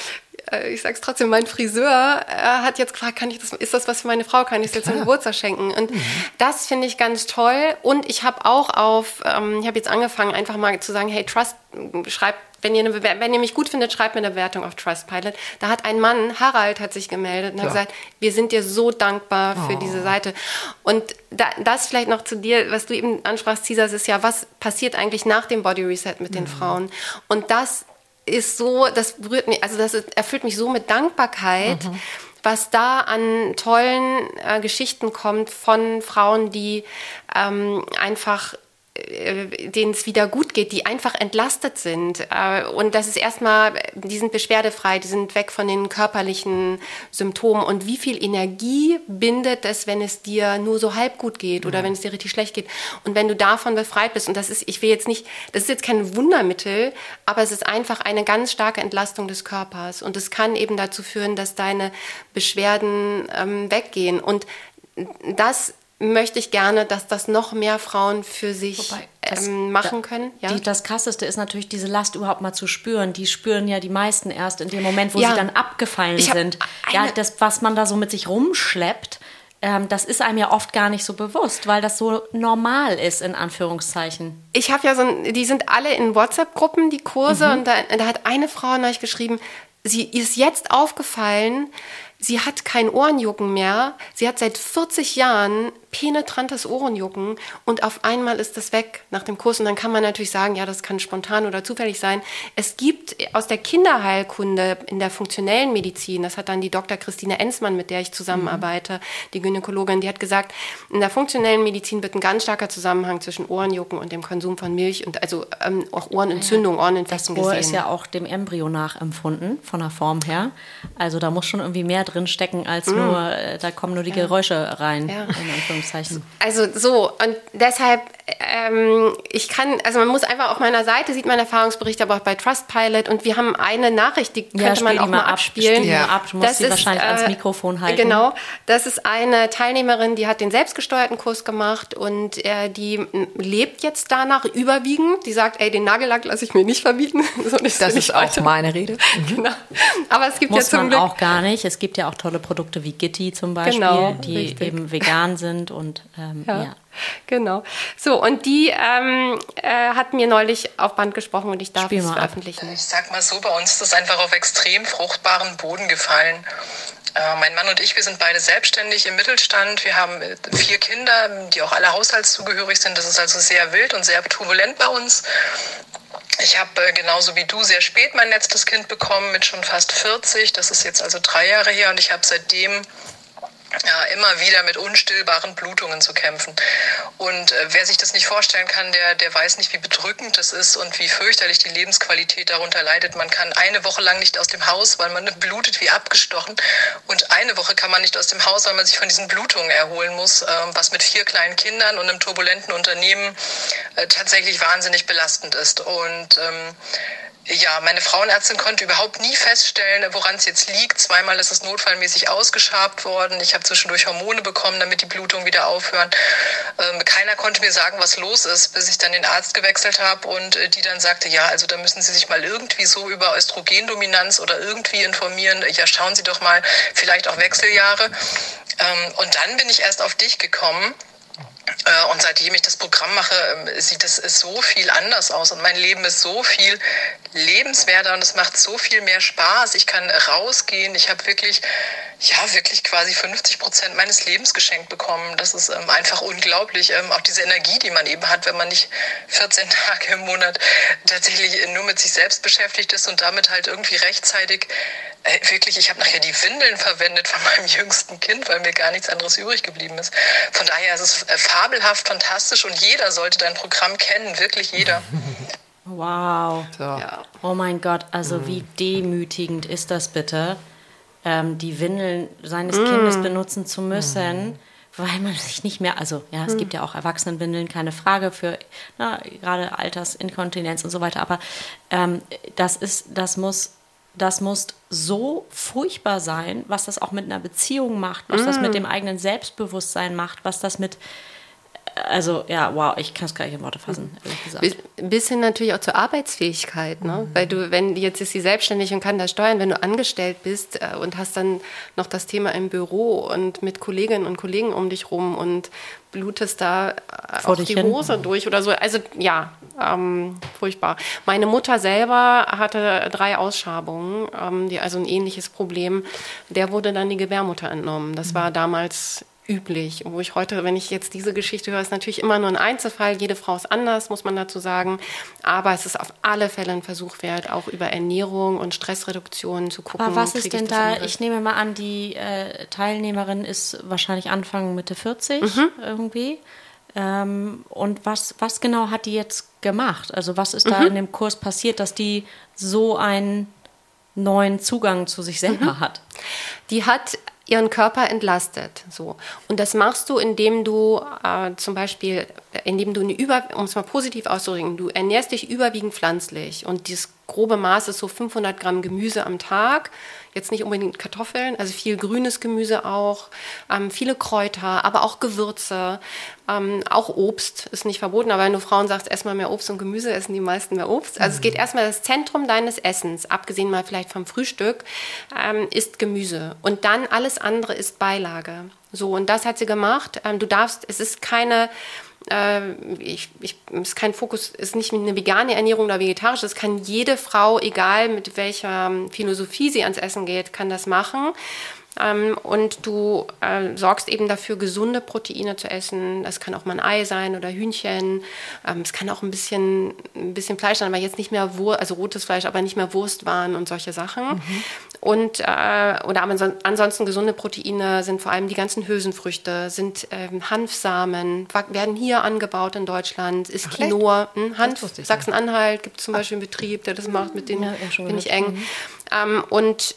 äh, ich sage es trotzdem, mein Friseur äh, hat jetzt gefragt, kann ich das, ist das was für meine Frau, kann ich es jetzt zum Geburtstag schenken? Und mhm. das finde ich ganz toll. Und ich habe auch auf, ähm, ich habe jetzt angefangen, einfach mal zu sagen, hey, Trust, schreibt wenn ihr, eine, wenn ihr mich gut findet, schreibt mir eine Bewertung auf Trustpilot. Da hat ein Mann, Harald, hat sich gemeldet und ja. hat gesagt, wir sind dir so dankbar für oh. diese Seite. Und da, das vielleicht noch zu dir, was du eben ansprachst, Cesar, ist ja, was passiert eigentlich nach dem Body Reset mit mhm. den Frauen? Und das ist so, das berührt mich, also das erfüllt mich so mit Dankbarkeit, mhm. was da an tollen äh, Geschichten kommt von Frauen, die ähm, einfach denen es wieder gut geht, die einfach entlastet sind. Äh, und das ist erstmal, die sind beschwerdefrei, die sind weg von den körperlichen Symptomen. Und wie viel Energie bindet es, wenn es dir nur so halb gut geht oder ja. wenn es dir richtig schlecht geht? Und wenn du davon befreit bist, und das ist, ich will jetzt nicht, das ist jetzt kein Wundermittel, aber es ist einfach eine ganz starke Entlastung des Körpers. Und es kann eben dazu führen, dass deine Beschwerden ähm, weggehen. Und das möchte ich gerne, dass das noch mehr Frauen für sich Wobei, das, ähm, machen können. Ja? Die, das Krasseste ist natürlich, diese Last überhaupt mal zu spüren. Die spüren ja die meisten erst in dem Moment, wo ja. sie dann abgefallen sind. Ja, das, was man da so mit sich rumschleppt, ähm, das ist einem ja oft gar nicht so bewusst, weil das so normal ist, in Anführungszeichen. Ich habe ja so, ein, die sind alle in WhatsApp-Gruppen, die Kurse, mhm. und da, da hat eine Frau neulich geschrieben, sie ist jetzt aufgefallen, sie hat kein Ohrenjucken mehr. Sie hat seit 40 Jahren penetrantes Ohrenjucken und auf einmal ist das weg nach dem Kurs. Und dann kann man natürlich sagen, ja, das kann spontan oder zufällig sein. Es gibt aus der Kinderheilkunde in der funktionellen Medizin, das hat dann die Dr. Christine Enzmann, mit der ich zusammenarbeite, mhm. die Gynäkologin, die hat gesagt, in der funktionellen Medizin wird ein ganz starker Zusammenhang zwischen Ohrenjucken und dem Konsum von Milch und also ähm, auch Ohrenentzündung, ja, Ohreninfektion gesehen. Das Ohr ist ja auch dem Embryo nachempfunden, von der Form her. Also da muss schon irgendwie mehr drin stecken, als mhm. nur, äh, da kommen nur die Geräusche rein, ja. Anführungszeichen. Also so, und deshalb, ähm, ich kann, also man muss einfach auf meiner Seite, sieht man Erfahrungsberichte, aber auch bei Trustpilot und wir haben eine Nachricht, die könnte ja, man auch mal abspielen. Ja. Ab. Du musst das sie ist, wahrscheinlich äh, ans Mikrofon halten. Genau, das ist eine Teilnehmerin, die hat den selbstgesteuerten Kurs gemacht und äh, die lebt jetzt danach überwiegend. Die sagt, ey, den Nagellack lasse ich mir nicht verbieten. <laughs> so das ist auch heute. meine Rede. <laughs> Mhm. Genau. Aber es gibt muss ja zum man Glück auch gar nicht. Es gibt ja auch tolle Produkte wie Gitti zum Beispiel, genau, die richtig. eben vegan sind und ähm, ja. ja. Genau. So, und die ähm, äh, hat mir neulich auf Band gesprochen und ich darf es veröffentlichen. Ich sag mal so, bei uns ist das einfach auf extrem fruchtbaren Boden gefallen. Äh, mein Mann und ich, wir sind beide selbstständig im Mittelstand. Wir haben äh, vier Kinder, die auch alle haushaltszugehörig sind. Das ist also sehr wild und sehr turbulent bei uns. Ich habe äh, genauso wie du sehr spät mein letztes Kind bekommen, mit schon fast 40. Das ist jetzt also drei Jahre her und ich habe seitdem ja, immer wieder mit unstillbaren Blutungen zu kämpfen. Und äh, wer sich das nicht vorstellen kann, der, der weiß nicht, wie bedrückend das ist und wie fürchterlich die Lebensqualität darunter leidet. Man kann eine Woche lang nicht aus dem Haus, weil man blutet wie abgestochen. Und eine Woche kann man nicht aus dem Haus, weil man sich von diesen Blutungen erholen muss, äh, was mit vier kleinen Kindern und einem turbulenten Unternehmen äh, tatsächlich wahnsinnig belastend ist. Und ähm, ja, meine Frauenärztin konnte überhaupt nie feststellen, woran es jetzt liegt. Zweimal ist es notfallmäßig ausgeschabt worden. Ich habe zwischendurch Hormone bekommen, damit die Blutungen wieder aufhören. Ähm, keiner konnte mir sagen, was los ist, bis ich dann den Arzt gewechselt habe und äh, die dann sagte, ja, also da müssen Sie sich mal irgendwie so über Östrogendominanz oder irgendwie informieren. Ja, schauen Sie doch mal, vielleicht auch Wechseljahre. Ähm, und dann bin ich erst auf dich gekommen und seitdem ich das Programm mache, ähm, sieht es so viel anders aus und mein Leben ist so viel lebenswerter und es macht so viel mehr Spaß. Ich kann rausgehen. Ich habe wirklich, ja, wirklich quasi 50 Prozent meines Lebens geschenkt bekommen. Das ist ähm, einfach unglaublich. Ähm, auch diese Energie, die man eben hat, wenn man nicht 14 <laughs> Tage im Monat tatsächlich nur mit sich selbst beschäftigt ist und damit halt irgendwie rechtzeitig äh, wirklich, ich habe nachher die Windeln verwendet von <laughs> meinem jüngsten Kind, weil mir gar nichts anderes übrig geblieben ist. Von daher ist es äh, fabelhaft, fantastisch und jeder sollte dein Programm kennen, wirklich jeder. <laughs> Wow. So. Ja. Oh mein Gott, also mhm. wie demütigend ist das bitte, ähm, die Windeln seines mhm. Kindes benutzen zu müssen. Mhm weil man sich nicht mehr, also ja, es mhm. gibt ja auch Erwachsenenwindeln, keine Frage für na, gerade Altersinkontinenz und so weiter, aber ähm, das ist, das muss, das muss so furchtbar sein, was das auch mit einer Beziehung macht, was mhm. das mit hm. dem eigenen Selbstbewusstsein macht, was das mit also ja, wow, ich kann es gar nicht in Worte fassen, ehrlich gesagt. Ein bisschen natürlich auch zur Arbeitsfähigkeit, ne? Mhm. Weil du, wenn jetzt ist sie selbstständig und kann das steuern, wenn du angestellt bist äh, und hast dann noch das Thema im Büro und mit Kolleginnen und Kollegen um dich rum und blutest da äh, Vor auch die hin. Hose durch oder so. Also ja, ähm, furchtbar. Meine Mutter selber hatte drei Ausschabungen, ähm, die also ein ähnliches Problem. Der wurde dann die Gebärmutter entnommen. Das war damals üblich. Wo ich heute, wenn ich jetzt diese Geschichte höre, ist natürlich immer nur ein Einzelfall. Jede Frau ist anders, muss man dazu sagen. Aber es ist auf alle Fälle ein Versuch wert, auch über Ernährung und Stressreduktion zu gucken. Aber was ist denn da? Ich nehme mal an, die äh, Teilnehmerin ist wahrscheinlich Anfang Mitte 40 mhm. irgendwie. Ähm, und was, was genau hat die jetzt gemacht? Also was ist da mhm. in dem Kurs passiert, dass die so einen neuen Zugang zu sich selber mhm. hat? Die hat ihren Körper entlastet. So. Und das machst du, indem du äh, zum Beispiel, indem du eine Über, um es mal positiv auszudrücken, du ernährst dich überwiegend pflanzlich und dieses grobe Maß ist so 500 Gramm Gemüse am Tag. Jetzt nicht unbedingt Kartoffeln, also viel grünes Gemüse auch, ähm, viele Kräuter, aber auch Gewürze, ähm, auch Obst ist nicht verboten. Aber wenn du Frauen sagst, ess mal mehr Obst und Gemüse, essen die meisten mehr Obst. Also mhm. es geht erstmal das Zentrum deines Essens, abgesehen mal vielleicht vom Frühstück, ähm, ist Gemüse. Und dann alles andere ist Beilage. So, und das hat sie gemacht. Ähm, du darfst, es ist keine ich, ich, ist kein Fokus, ist nicht eine vegane Ernährung oder vegetarisch. Das kann jede Frau, egal mit welcher Philosophie sie ans Essen geht, kann das machen. Ähm, und du äh, sorgst eben dafür, gesunde Proteine zu essen. Das kann auch mal ein Ei sein oder Hühnchen. Ähm, es kann auch ein bisschen, ein bisschen Fleisch sein, aber jetzt nicht mehr Wurst, also rotes Fleisch, aber nicht mehr Wurstwaren und solche Sachen. Mhm. Und äh, oder aber ansonsten gesunde Proteine sind vor allem die ganzen Hülsenfrüchte, sind ähm, Hanfsamen, werden hier angebaut in Deutschland, ist Ach, Quinoa, hm, Hanf, Sachsen-Anhalt gibt es zum Beispiel einen Betrieb, der das macht, mit denen ja, bin ich eng. Mhm. Ähm, und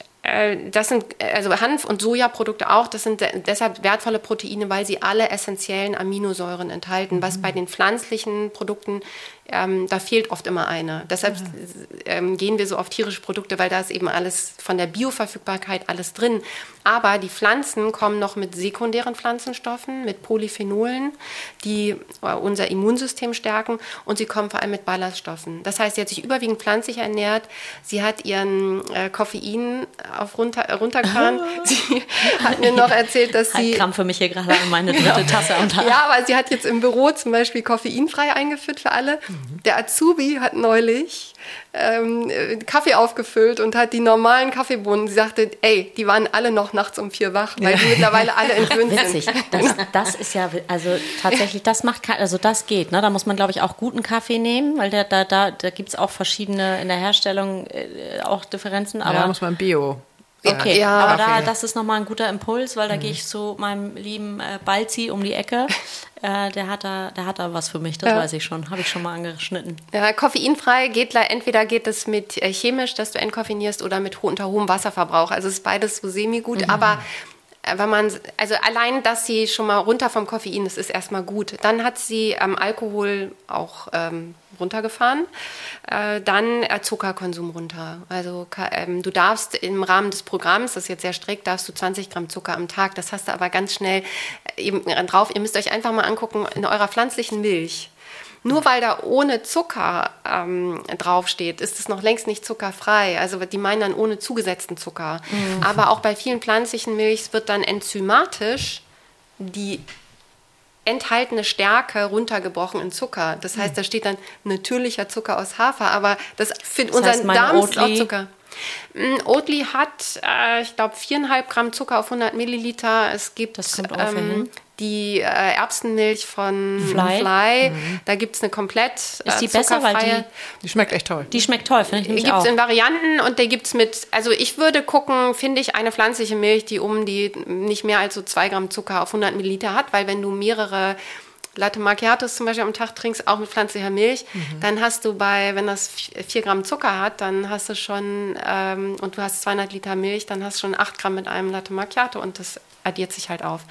das sind, also Hanf- und Sojaprodukte auch, das sind deshalb wertvolle Proteine, weil sie alle essentiellen Aminosäuren enthalten, was mhm. bei den pflanzlichen Produkten ähm, da fehlt oft immer eine. Deshalb ja. ähm, gehen wir so auf tierische Produkte, weil da ist eben alles von der Bioverfügbarkeit alles drin. Aber die Pflanzen kommen noch mit sekundären Pflanzenstoffen, mit Polyphenolen, die äh, unser Immunsystem stärken und sie kommen vor allem mit Ballaststoffen. Das heißt, sie hat sich überwiegend pflanzlich ernährt. Sie hat ihren äh, Koffein auf runter, runtergefahren. <laughs> sie hat mir noch erzählt, dass sie... Ich krampfe mich hier gerade an meine dritte <laughs> Tasse am Tag. Ja, aber sie hat jetzt im Büro zum Beispiel koffeinfrei eingeführt für alle. Der Azubi hat neulich ähm, Kaffee aufgefüllt und hat die normalen Kaffeebohnen. Sie sagte, ey, die waren alle noch nachts um vier wach, weil die mittlerweile alle entwöhnt Witzig. sind. Das, <laughs> das ist ja, also tatsächlich, das macht, also das geht. Ne? Da muss man, glaube ich, auch guten Kaffee nehmen, weil der, da, da, da gibt es auch verschiedene in der Herstellung äh, auch Differenzen. Aber ja, muss man Bio. Okay, ja, aber da, das ist nochmal ein guter Impuls, weil da mhm. gehe ich zu meinem lieben äh, Balzi um die Ecke. <laughs> Äh, der, hat da, der hat da was für mich, das ja. weiß ich schon. Habe ich schon mal angeschnitten. Ja, koffeinfrei geht entweder geht es mit äh, chemisch, dass du entkoffinierst, oder mit unter hohem Wasserverbrauch. Also ist beides so semi-gut, mhm. aber wenn man, also allein, dass sie schon mal runter vom Koffein ist, ist erstmal gut. Dann hat sie ähm, Alkohol auch ähm, runtergefahren. Äh, dann äh, Zuckerkonsum runter. Also ähm, du darfst im Rahmen des Programms, das ist jetzt sehr strikt, darfst du 20 Gramm Zucker am Tag. Das hast du aber ganz schnell äh, eben drauf. Ihr müsst euch einfach mal angucken, in eurer pflanzlichen Milch. Nur weil da ohne Zucker ähm, draufsteht, ist es noch längst nicht zuckerfrei. Also die meinen dann ohne zugesetzten Zucker. Mhm. Aber auch bei vielen pflanzlichen Milchs wird dann enzymatisch die enthaltene Stärke runtergebrochen in Zucker. Das heißt, hm. da steht dann natürlicher Zucker aus Hafer, aber das für das unseren Darm ist auch Zucker. Mm, Oatly hat, äh, ich glaube, viereinhalb Gramm Zucker auf 100 Milliliter. Es gibt ähm, die äh, Erbsenmilch von Fly. Fly. Mhm. Da gibt es eine komplett äh, Ist die besser, weil die, die schmeckt echt toll. Die schmeckt toll, finde ich Die gibt es in Varianten und der gibt es mit, also ich würde gucken, finde ich eine pflanzliche Milch, die um die nicht mehr als so zwei Gramm Zucker auf 100 Milliliter hat, weil wenn du mehrere Latte Macchiatos zum Beispiel am Tag trinkst, auch mit pflanzlicher Milch, mhm. dann hast du bei, wenn das 4 Gramm Zucker hat, dann hast du schon, ähm, und du hast 200 Liter Milch, dann hast du schon 8 Gramm mit einem Latte Macchiato und das addiert sich halt auf.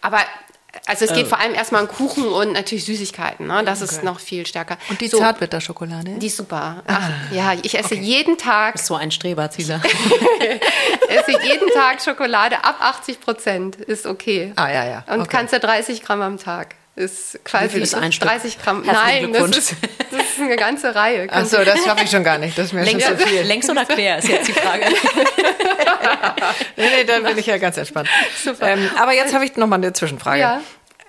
Aber also es geht ähm. vor allem erstmal um Kuchen und natürlich Süßigkeiten. Ne? Das okay. ist noch viel stärker. Und die so, Zartbitterschokolade? Die ist super. Ach, ah. Ja, ich esse okay. jeden Tag. so ein Streberzieler. <laughs> esse jeden Tag Schokolade ab 80 Prozent. Ist okay. Ah, ja, ja. Und okay. kannst ja 30 Gramm am Tag. Ist quasi Wie viel ist ein 30 Gramm. Nein, das ist, das ist, eine ganze Reihe. Achso, das schaffe ich schon gar nicht. Das ist mir längs, schon zu viel. Längs oder quer ist jetzt die Frage. <laughs> nee, nee, dann bin ich ja ganz entspannt. Super. Ähm, aber jetzt habe ich noch mal eine Zwischenfrage. Ja.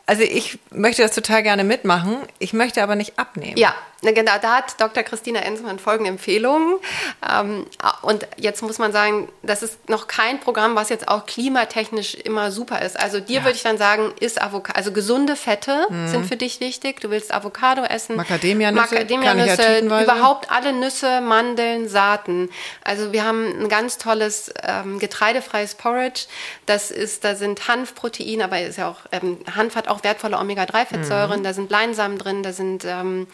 Also ich möchte das total gerne mitmachen. Ich möchte aber nicht abnehmen. Ja, genau. Da hat Dr. Christina Ensmann folgende Empfehlungen. Ähm, und jetzt muss man sagen, das ist noch kein Programm, was jetzt auch klimatechnisch immer super ist. Also dir ja. würde ich dann sagen, ist Avocado, also gesunde Fette mhm. sind für dich wichtig. Du willst Avocado essen. Macadamia-Nüsse. Macadamia-Nüsse, überhaupt alle Nüsse, Mandeln, Saaten. Also wir haben ein ganz tolles ähm, getreidefreies Porridge. Das ist, da sind Hanfproteine, aber ist ja auch, ähm, Hanf hat auch wertvolle Omega-3-Fettsäuren, mhm. da sind Leinsamen drin, da sind ähm,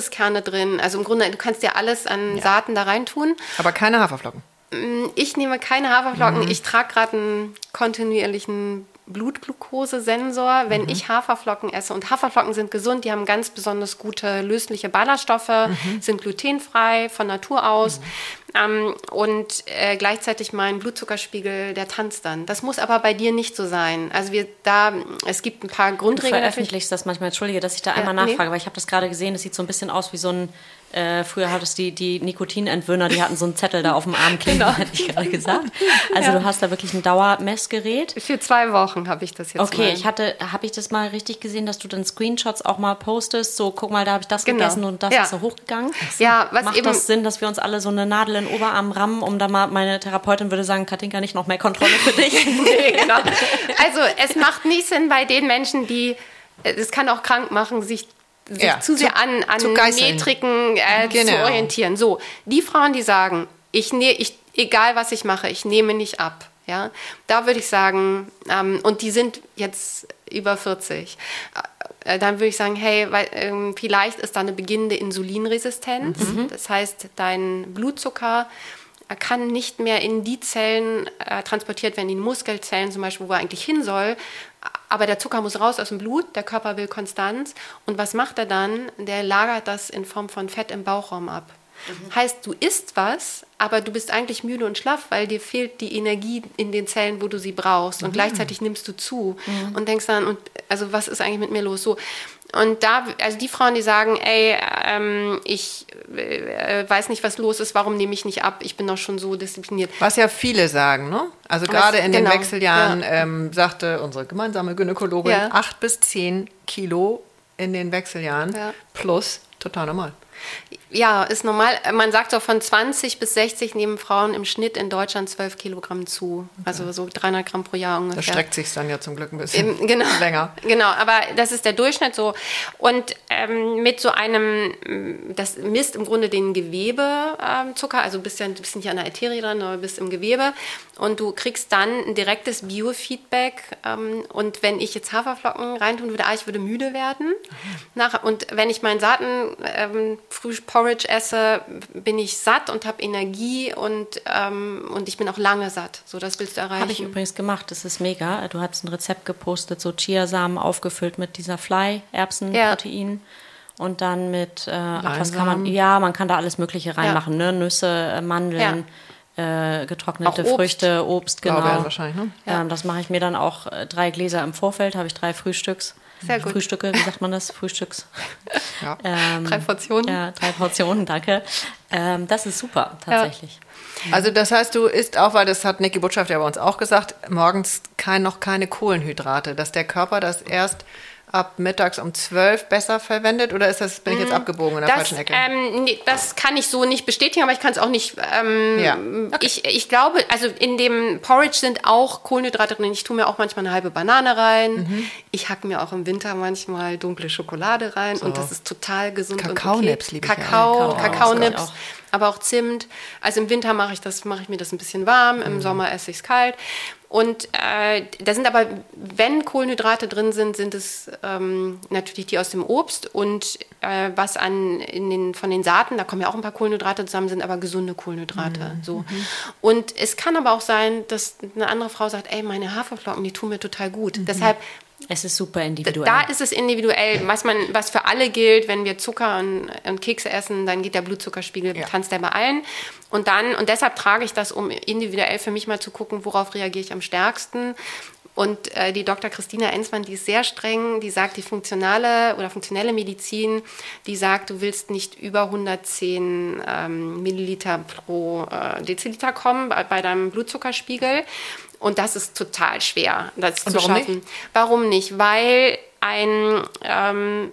Kürbiskerne drin. Also im Grunde, du kannst dir alles an ja. Saaten da reintun. Aber keine Haferflocken. Mm, ich nehme keine Haferflocken. Mhm. Ich trage gerade einen kontinuierlichen Blutglukosesensor, wenn mhm. ich Haferflocken esse. Und Haferflocken sind gesund, die haben ganz besonders gute lösliche Ballaststoffe, mhm. sind glutenfrei von Natur aus. Ähm, und äh, gleichzeitig mein Blutzuckerspiegel, der tanzt dann. Das muss aber bei dir nicht so sein. Also wir da, es gibt ein paar Grundregeln. Du veröffentlichst das manchmal, entschuldige, dass ich da einmal ja, nachfrage, nee. weil ich habe das gerade gesehen, das sieht so ein bisschen aus wie so ein äh, früher hattest die, die Nikotinentwöhner, die hatten so einen Zettel da auf dem Arm kleben, <laughs> genau. hätte ich gerade gesagt. <laughs> Also ja. du hast da wirklich ein Dauermessgerät. Für zwei Wochen habe ich das jetzt Okay, mal. ich hatte, habe ich das mal richtig gesehen, dass du dann Screenshots auch mal postest, so guck mal, da habe ich das genau. gegessen und das ja. ist so hochgegangen. Ja, was Macht eben, das Sinn, dass wir uns alle so eine Nadel den Oberarm rammen, um da mal, meine Therapeutin würde sagen, Katinka, nicht noch mehr Kontrolle für dich? <laughs> nee, genau. Also es macht nicht Sinn bei den Menschen, die, es kann auch krank machen, sich sich ja, zu sehr an, an Metriken äh, genau. zu orientieren. So, die Frauen, die sagen, ich, ne, ich, egal was ich mache, ich nehme nicht ab. Ja, da würde ich sagen, ähm, und die sind jetzt über 40, äh, dann würde ich sagen, hey, weil, ähm, vielleicht ist da eine beginnende Insulinresistenz. Mhm. Das heißt, dein Blutzucker kann nicht mehr in die Zellen äh, transportiert werden, in Muskelzellen zum Beispiel, wo er eigentlich hin soll. Aber der Zucker muss raus aus dem Blut, der Körper will Konstanz. Und was macht er dann? Der lagert das in Form von Fett im Bauchraum ab. Mhm. Heißt, du isst was, aber du bist eigentlich müde und schlaff, weil dir fehlt die Energie in den Zellen, wo du sie brauchst. Und mhm. gleichzeitig nimmst du zu mhm. und denkst dann, und also was ist eigentlich mit mir los? So. Und da, also die Frauen, die sagen, ey, ähm, ich äh, weiß nicht, was los ist, warum nehme ich nicht ab? Ich bin doch schon so diszipliniert. Was ja viele sagen, ne? Also gerade in genau, den Wechseljahren ja. ähm, sagte unsere gemeinsame Gynäkologin, ja. acht bis zehn Kilo in den Wechseljahren ja. plus total normal. Ja, ist normal. Man sagt so von 20 bis 60 nehmen Frauen im Schnitt in Deutschland 12 Kilogramm zu. Okay. Also so 300 Gramm pro Jahr ungefähr. Da streckt sich dann ja zum Glück ein bisschen Im, genau, <laughs> länger. Genau, aber das ist der Durchschnitt so. Und ähm, mit so einem, das misst im Grunde den Gewebezucker, ähm, also bist ja bist nicht an der Arterie dran, aber bist im Gewebe. Und du kriegst dann ein direktes Biofeedback. Ähm, und wenn ich jetzt Haferflocken reintun würde, ah, ich würde müde werden. Nach, und wenn ich meinen Saaten ähm, früh Porridge esse, bin ich satt und habe Energie und, ähm, und ich bin auch lange satt. So, das willst du erreichen. Habe ich übrigens gemacht, das ist mega. Du hast ein Rezept gepostet, so Chiasamen aufgefüllt mit dieser Fly-Erbsenprotein. Ja. Und dann mit, äh, ach, was kann man, ja, man kann da alles Mögliche reinmachen, ja. ne? Nüsse, äh, Mandeln. Ja. Äh, getrocknete Obst. Früchte, Obst, genau. wahrscheinlich, ne? Ja. Ähm, das mache ich mir dann auch äh, drei Gläser im Vorfeld, habe ich drei Frühstücks. Sehr gut. Frühstücke, wie sagt man das? Frühstücks. <laughs> Ja. Ähm, drei Portionen. Ja, drei Portionen, danke. Ähm, das ist super, tatsächlich. Ja. Also das heißt, du isst auch, weil das hat Niki Botschaft ja bei uns auch gesagt, morgens kein, noch keine Kohlenhydrate, dass der Körper das erst ab mittags um 12 besser verwendet oder ist das, bin ich jetzt mhm. abgebogen in der das, falschen Ecke? Ähm, nee, das kann ich so nicht bestätigen, aber ich kann es auch nicht. Ähm, ja. Okay. ich, ich glaube, also in dem Porridge sind auch Kohlenhydrate drin. Ich tue mir auch manchmal eine halbe Banane rein. Mhm. Ich hacke mir auch im Winter manchmal dunkle Schokolade rein so. und das ist total gesund Kakao-Nips okay. liebe Kakao, ich Kakao, Kakaonips. aber auch Zimt. Also im Winter mache ich das, mache ich mir das ein bisschen warm, im mhm. Sommer esse ich es kalt. Und äh, da sind aber, wenn Kohlenhydrate drin sind, sind es ähm, natürlich die aus dem Obst und äh, was an in den, von den Saaten, da kommen ja auch ein paar Kohlenhydrate zusammen, sind aber gesunde Kohlenhydrate. Mhm. So. Mhm. Und es kann aber auch sein, dass eine andere Frau sagt, ey, meine Haferflocken, die tun mir total gut. Mhm. Deshalb es ist super individuell. Da ist es individuell. Was, man, was für alle gilt, wenn wir Zucker und, und Kekse essen, dann geht der Blutzuckerspiegel, ja. tanzt der bei allen. Und dann, und deshalb trage ich das, um individuell für mich mal zu gucken, worauf reagiere ich am stärksten. Und äh, die Dr. Christina Enzmann, die ist sehr streng, die sagt, die funktionale oder funktionelle Medizin, die sagt, du willst nicht über 110 ähm, Milliliter pro äh, Deziliter kommen bei, bei deinem Blutzuckerspiegel. Und das ist total schwer, das Und zu warum schaffen. Nicht? Warum nicht? Weil ein ähm,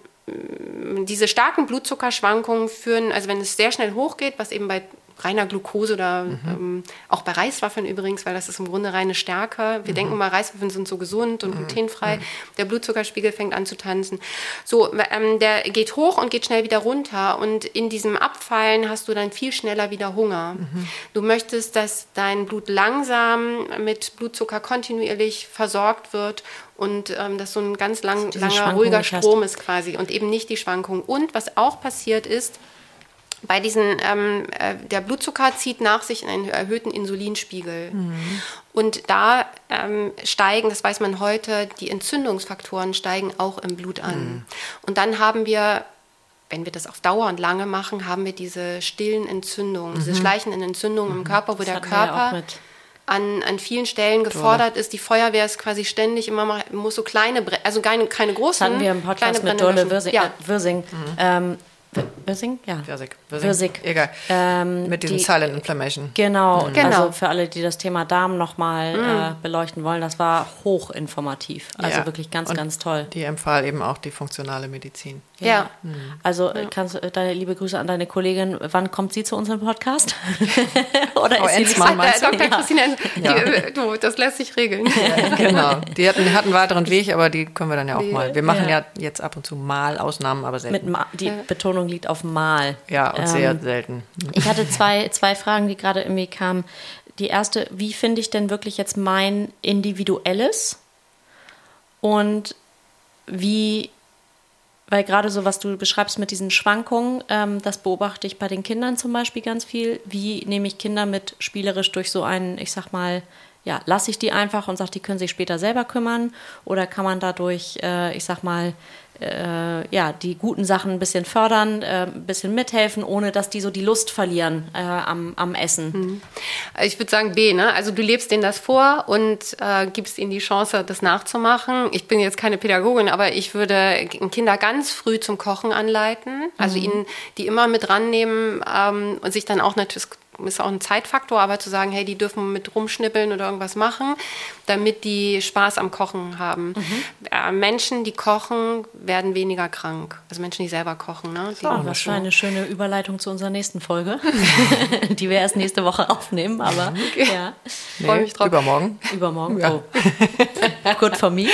diese starken Blutzuckerschwankungen führen, also wenn es sehr schnell hochgeht, was eben bei reiner Glucose oder mhm. ähm, auch bei Reiswaffeln übrigens, weil das ist im Grunde reine Stärke. Wir mhm. denken mal, Reiswaffeln sind so gesund und mhm. glutenfrei. Mhm. Der Blutzuckerspiegel fängt an zu tanzen. So, ähm, der geht hoch und geht schnell wieder runter. Und in diesem Abfallen hast du dann viel schneller wieder Hunger. Mhm. Du möchtest, dass dein Blut langsam mit Blutzucker kontinuierlich versorgt wird und ähm, dass so ein ganz lang, langer, ruhiger Strom ist quasi und eben nicht die Schwankung. Und was auch passiert ist, bei diesen, ähm, äh, der Blutzucker zieht nach sich einen erhöhten Insulinspiegel. Mhm. Und da ähm, steigen, das weiß man heute, die Entzündungsfaktoren steigen auch im Blut an. Mhm. Und dann haben wir wenn wir das auf Dauer und lange machen, haben wir diese stillen Entzündungen, mhm. diese schleichenden Entzündungen mhm. im Körper, wo das der Körper an, an vielen Stellen gefordert Dolle. ist. Die Feuerwehr ist quasi ständig immer mal, muss so kleine, also keine, keine großen. Das hatten wir im Podcast mit Dolle Wirsing. Ja. Äh, Wirsing. Mhm. Ähm, Wirsing? Ja. Wirsig. Wirsig. Egal. Ähm, Mit diesem die, Silent Inflammation. Genau. Mhm. genau. Also für alle, die das Thema Darm nochmal mhm. äh, beleuchten wollen, das war hochinformativ. Also ja. wirklich ganz, Und ganz toll. Die empfahl eben auch die funktionale Medizin. Ja. ja. Mhm. Also ja. kannst du deine liebe Grüße an deine Kollegin. Wann kommt sie zu unserem Podcast? <laughs> Oder Frau ist Enzmann, sie Dr. Ja. Christine die, du, das lässt sich regeln. genau. Die hatten, hatten einen weiteren Weg, aber die können wir dann ja auch mal. Wir machen ja. jetzt ab und zu mal Ausnahmen, aber selten. Mit die Betonung liegt auf mal. Ja, und ähm, sehr selten. Ich hatte zwei, zwei Fragen, die gerade irgendwie kamen. Die erste, wie finde ich denn wirklich jetzt mein individuelles? Und wie weil gerade so, was du beschreibst mit diesen Schwankungen, ähm, das beobachte ich bei den Kindern zum Beispiel ganz viel. Wie nehme ich Kinder mit spielerisch durch so einen, ich sag mal, ja, lasse ich die einfach und sage, die können sich später selber kümmern? Oder kann man dadurch, äh, ich sag mal, äh, ja, die guten Sachen ein bisschen fördern, äh, ein bisschen mithelfen, ohne dass die so die Lust verlieren äh, am, am Essen? Mhm. Ich würde sagen B, ne? Also du lebst denen das vor und äh, gibst ihnen die Chance, das nachzumachen. Ich bin jetzt keine Pädagogin, aber ich würde Kinder ganz früh zum Kochen anleiten, also mhm. ihnen die immer mit rannehmen ähm, und sich dann auch natürlich ist auch ein Zeitfaktor, aber zu sagen, hey, die dürfen mit rumschnippeln oder irgendwas machen, damit die Spaß am Kochen haben. Mhm. Äh, Menschen, die kochen, werden weniger krank. Also Menschen, die selber kochen. Ne? Die oh, das war eine schöne Überleitung zu unserer nächsten Folge, <laughs> die wir erst nächste Woche aufnehmen, aber okay. ja. Nee, Freue mich drauf. Übermorgen. Übermorgen, ja. oh. Good for me.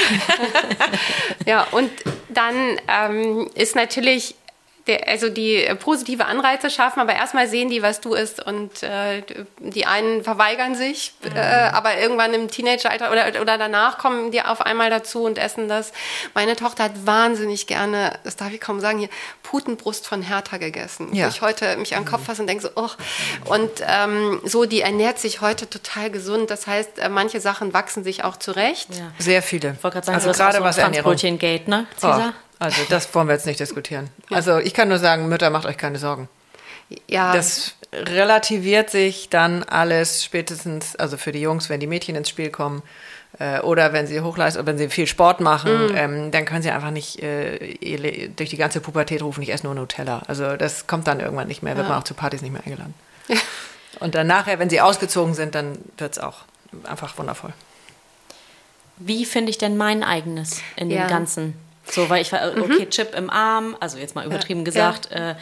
<laughs> ja, und dann ähm, ist natürlich der, also die positive Anreize schaffen, aber erstmal sehen die, was du isst und äh, die einen verweigern sich, mhm. äh, aber irgendwann im Teenageralter oder, oder danach kommen die auf einmal dazu und essen das. Meine Tochter hat wahnsinnig gerne, das darf ich kaum sagen, hier Putenbrust von Hertha gegessen. Ja. Wo ich heute mich an den Kopf mhm. fasse und denke so, oh. Und ähm, so, die ernährt sich heute total gesund. Das heißt, äh, manche Sachen wachsen sich auch zurecht. Ja. Sehr viele. Ich wollte gerade sagen, also gerade so was Ernährung. Gate, ne, Cesar? Also <laughs> das wollen wir jetzt nicht diskutieren. Ja. Also ich kann nur sagen, Mütter, macht euch keine Sorgen. Ja. Das relativiert sich dann alles spätestens, also für die Jungs, wenn die Mädchen ins Spiel kommen äh, oder wenn sie Hochleistung, wenn sie viel Sport machen, mm. ähm, dann können sie einfach nicht äh, durch die ganze Pubertät rufen, ich esse nur Nutella. Also das kommt dann irgendwann nicht mehr, wird ja. man auch zu Partys nicht mehr eingeladen. Ja. Und dann nachher, wenn sie ausgezogen sind, dann wird es auch einfach wundervoll. Wie finde ich denn mein eigenes in dem Ganzen? So, weil ich war, äh, okay, mhm. Chip im Arm, also jetzt mal übertrieben ja. gesagt, ja. Äh,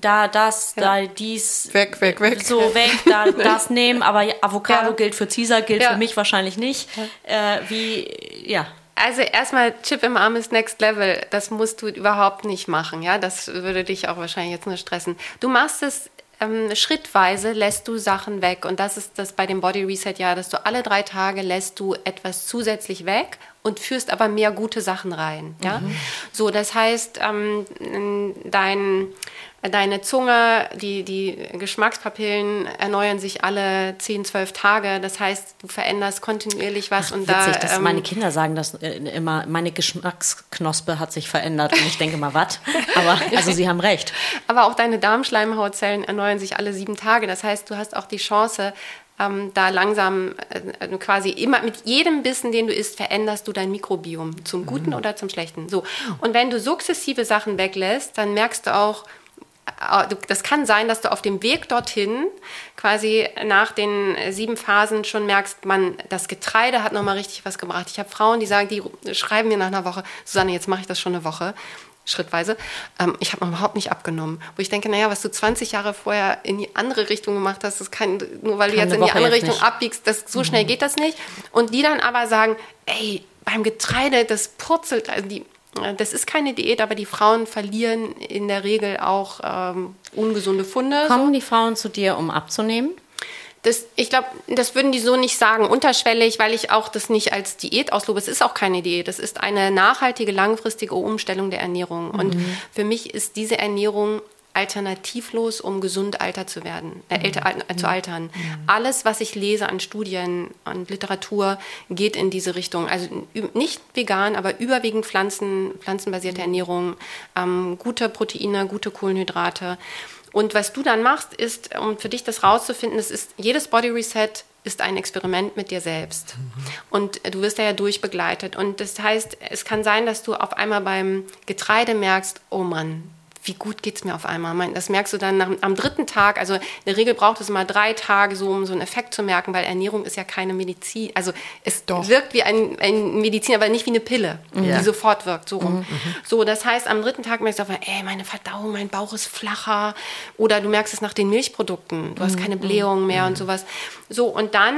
da das, ja. da dies. Weg, weg, weg. So weg, da <laughs> das nehmen, aber Avocado gilt für Caesar, gilt für mich wahrscheinlich nicht. Äh, wie, ja. Also erstmal Chip im Arm ist Next Level. Das musst du überhaupt nicht machen. Ja, das würde dich auch wahrscheinlich jetzt nur stressen. Du machst es ähm, schrittweise lässt du Sachen weg. Und das ist das bei dem Body Reset ja, dass du alle drei Tage lässt du etwas zusätzlich weg und führst aber mehr gute Sachen rein. Ja? Mhm. So, das heißt, ähm, dein deine Zunge, die, die Geschmackspapillen erneuern sich alle 10, 12 Tage. Das heißt, du veränderst kontinuierlich was. Ach, und witzig, da, dass ähm, meine Kinder sagen das äh, immer, meine Geschmacksknospe hat sich verändert. Und ich denke mal, was? Aber also sie haben recht. <laughs> Aber auch deine Darmschleimhautzellen erneuern sich alle sieben Tage. Das heißt, du hast auch die Chance, ähm, da langsam äh, quasi immer mit jedem Bissen, den du isst, veränderst du dein Mikrobiom zum Guten mhm. oder zum Schlechten. So. Und wenn du sukzessive Sachen weglässt, dann merkst du auch, äh, das kann sein, dass du auf dem Weg dorthin quasi nach den sieben Phasen schon merkst, man, das Getreide hat nochmal richtig was gebracht. Ich habe Frauen, die sagen, die schreiben mir nach einer Woche, Susanne, jetzt mache ich das schon eine Woche schrittweise. Ähm, ich habe überhaupt nicht abgenommen. Wo ich denke, naja, was du 20 Jahre vorher in die andere Richtung gemacht hast, das kann, nur weil du jetzt in die andere Richtung nicht. abbiegst, das, so schnell mhm. geht das nicht. Und die dann aber sagen, ey, beim Getreide, das purzelt, also die, das ist keine Diät, aber die Frauen verlieren in der Regel auch ähm, ungesunde Funde. Kommen so. die Frauen zu dir, um abzunehmen? Das, ich glaube, das würden die so nicht sagen, unterschwellig, weil ich auch das nicht als Diät auslobe. Es ist auch keine Diät. Es ist eine nachhaltige, langfristige Umstellung der Ernährung. Mhm. Und für mich ist diese Ernährung alternativlos, um gesund alter zu werden, äh, älter, äh, zu altern. Mhm. Alles, was ich lese an Studien und Literatur, geht in diese Richtung. Also nicht vegan, aber überwiegend Pflanzen, pflanzenbasierte mhm. Ernährung, ähm, gute Proteine, gute Kohlenhydrate. Und was du dann machst, ist, um für dich das rauszufinden, es ist jedes Body Reset ist ein Experiment mit dir selbst. Mhm. Und du wirst da ja durchbegleitet. Und das heißt, es kann sein, dass du auf einmal beim Getreide merkst, oh Mann, wie gut geht es mir auf einmal. Das merkst du dann nach, am dritten Tag. Also in der Regel braucht es mal drei Tage, so, um so einen Effekt zu merken, weil Ernährung ist ja keine Medizin. Also es Doch. wirkt wie ein, ein, Medizin, aber nicht wie eine Pille, ja. die sofort wirkt. So, rum. Mhm. So, das heißt, am dritten Tag merkst du auf einmal, ey, meine Verdauung, mein Bauch ist flacher. Oder du merkst es nach den Milchprodukten. Du hast mhm. keine Blähungen mehr mhm. und sowas. So, und dann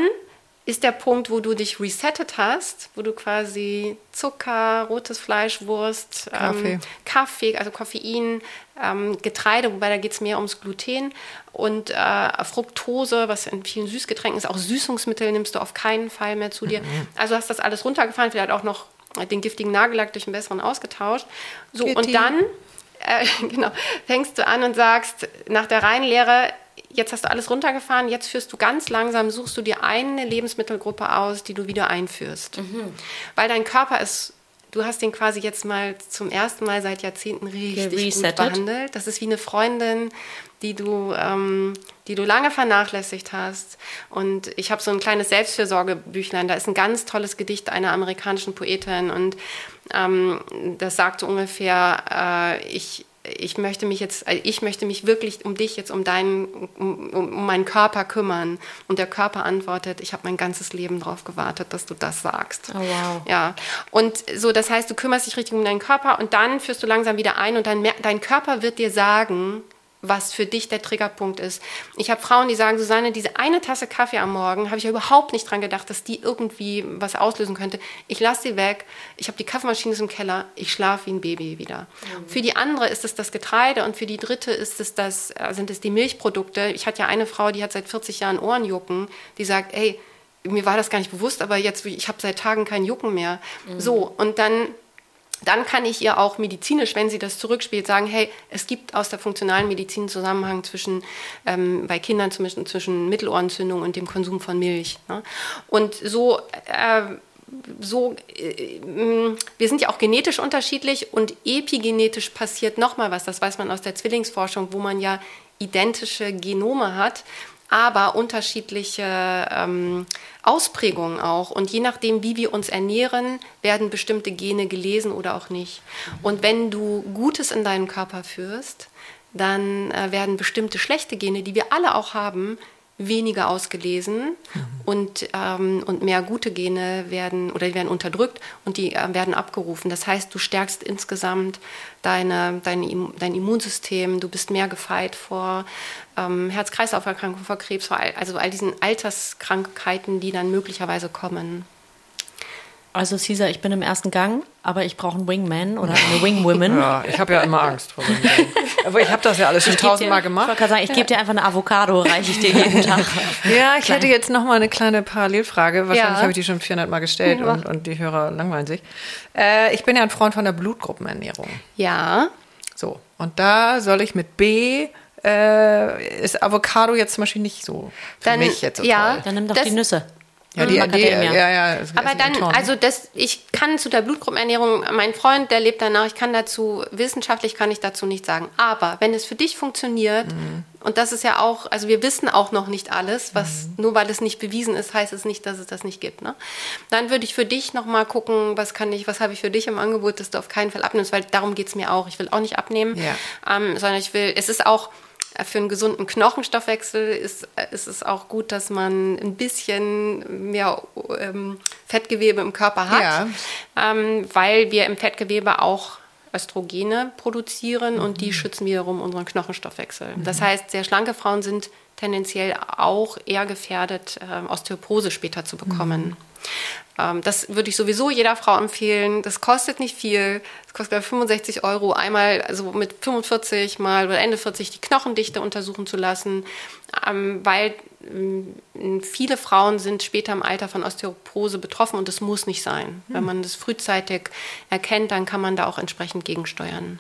ist der Punkt, wo du dich resettet hast, wo du quasi Zucker, rotes Fleisch, Wurst, Kaffee, ähm, Kaffee also Koffein, ähm, Getreide, wobei da geht es mehr ums Gluten und äh, Fructose, was in vielen Süßgetränken ist, auch Süßungsmittel nimmst du auf keinen Fall mehr zu dir. Mhm. Also hast das alles runtergefahren, vielleicht auch noch den giftigen Nagellack durch einen besseren ausgetauscht. So, Kitty. und dann äh, <laughs> genau, fängst du an und sagst nach der Reihenlehre, jetzt hast du alles runtergefahren, jetzt führst du ganz langsam, suchst du dir eine Lebensmittelgruppe aus, die du wieder einführst. Mhm. Weil dein Körper ist, du hast den quasi jetzt mal zum ersten Mal seit Jahrzehnten richtig gut behandelt. Das ist wie eine Freundin, die du, ähm, die du lange vernachlässigt hast. Und ich habe so ein kleines Selbstfürsorgebüchlein, da ist ein ganz tolles Gedicht einer amerikanischen Poetin und ähm, das sagt so ungefähr, äh, ich ich möchte mich jetzt, also ich möchte mich wirklich um dich jetzt, um deinen, um, um meinen Körper kümmern. Und der Körper antwortet, ich habe mein ganzes Leben darauf gewartet, dass du das sagst. Oh, wow. Ja. Und so, das heißt, du kümmerst dich richtig um deinen Körper und dann führst du langsam wieder ein und dann dein Körper wird dir sagen, was für dich der Triggerpunkt ist. Ich habe Frauen, die sagen, Susanne, diese eine Tasse Kaffee am Morgen, habe ich ja überhaupt nicht dran gedacht, dass die irgendwie was auslösen könnte. Ich lasse sie weg, ich habe die Kaffeemaschine im Keller, ich schlafe wie ein Baby wieder. Mhm. Für die andere ist es das Getreide und für die dritte ist es das, äh, sind es die Milchprodukte. Ich hatte ja eine Frau, die hat seit 40 Jahren Ohrenjucken, die sagt, ey, mir war das gar nicht bewusst, aber jetzt, ich habe seit Tagen keinen Jucken mehr. Mhm. So, und dann dann kann ich ihr auch medizinisch, wenn sie das zurückspielt, sagen, hey, es gibt aus der funktionalen Medizin einen Zusammenhang zwischen, ähm, bei Kindern zum Beispiel zwischen Mittelohrentzündung und dem Konsum von Milch. Ne? Und so, äh, so äh, wir sind ja auch genetisch unterschiedlich und epigenetisch passiert nochmal was, das weiß man aus der Zwillingsforschung, wo man ja identische Genome hat, aber unterschiedliche ähm, Ausprägungen auch. Und je nachdem, wie wir uns ernähren, werden bestimmte Gene gelesen oder auch nicht. Und wenn du Gutes in deinen Körper führst, dann äh, werden bestimmte schlechte Gene, die wir alle auch haben, weniger ausgelesen mhm. und, ähm, und mehr gute Gene werden oder die werden unterdrückt und die äh, werden abgerufen. Das heißt, du stärkst insgesamt deine, dein, dein Immunsystem, du bist mehr gefeit vor ähm, Herz-Kreislauf-Erkrankungen, vor Krebs, vor all, also all diesen Alterskrankheiten, die dann möglicherweise kommen. Also Caesar, ich bin im ersten Gang, aber ich brauche einen Wingman oder eine Wingwoman. Ja, ich habe ja immer Angst vor Wingman. Aber ich habe das ja alles schon tausendmal gemacht. Ich wollte sagen, ich gebe dir einfach eine Avocado, reiche ich dir jeden Tag. <laughs> ja, ich Klein. hätte jetzt noch mal eine kleine Parallelfrage. Wahrscheinlich ja. habe ich die schon 400 Mal gestellt ja. und, und die Hörer langweilen sich. Äh, ich bin ja ein Freund von der Blutgruppenernährung. Ja. So, und da soll ich mit B äh, ist Avocado jetzt zum Beispiel nicht so für dann, mich jetzt so ja, toll. Dann nimm doch das, die Nüsse. Ja, die, die, ja, ja, Aber dann, also das, ich kann zu der Blutgruppenernährung, mein Freund, der lebt danach, ich kann dazu, wissenschaftlich kann ich dazu nicht sagen. Aber wenn es für dich funktioniert, mhm. und das ist ja auch, also wir wissen auch noch nicht alles, was, mhm. nur weil es nicht bewiesen ist, heißt es nicht, dass es das nicht gibt, ne? Dann würde ich für dich nochmal gucken, was kann ich, was habe ich für dich im Angebot, dass du auf keinen Fall abnimmst, weil darum geht es mir auch. Ich will auch nicht abnehmen, ja. ähm, sondern ich will, es ist auch, für einen gesunden Knochenstoffwechsel ist, ist es auch gut, dass man ein bisschen mehr ähm, Fettgewebe im Körper hat, ja. ähm, weil wir im Fettgewebe auch Östrogene produzieren mhm. und die schützen wiederum unseren Knochenstoffwechsel. Mhm. Das heißt, sehr schlanke Frauen sind tendenziell auch eher gefährdet, äh, Osteoporose später zu bekommen. Mhm. Ähm, das würde ich sowieso jeder Frau empfehlen. Das kostet nicht viel. Das kostet 65 Euro, einmal also mit 45 mal oder Ende 40 die Knochendichte untersuchen zu lassen, ähm, weil ähm, viele Frauen sind später im Alter von Osteoporose betroffen und das muss nicht sein. Hm. Wenn man das frühzeitig erkennt, dann kann man da auch entsprechend gegensteuern.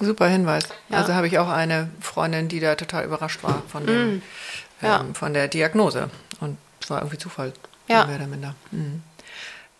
Super Hinweis. Ja. Also habe ich auch eine Freundin, die da total überrascht war von, dem, mm. ja. ähm, von der Diagnose. Und es war irgendwie Zufall. Ja. Mehr oder minder. Mhm.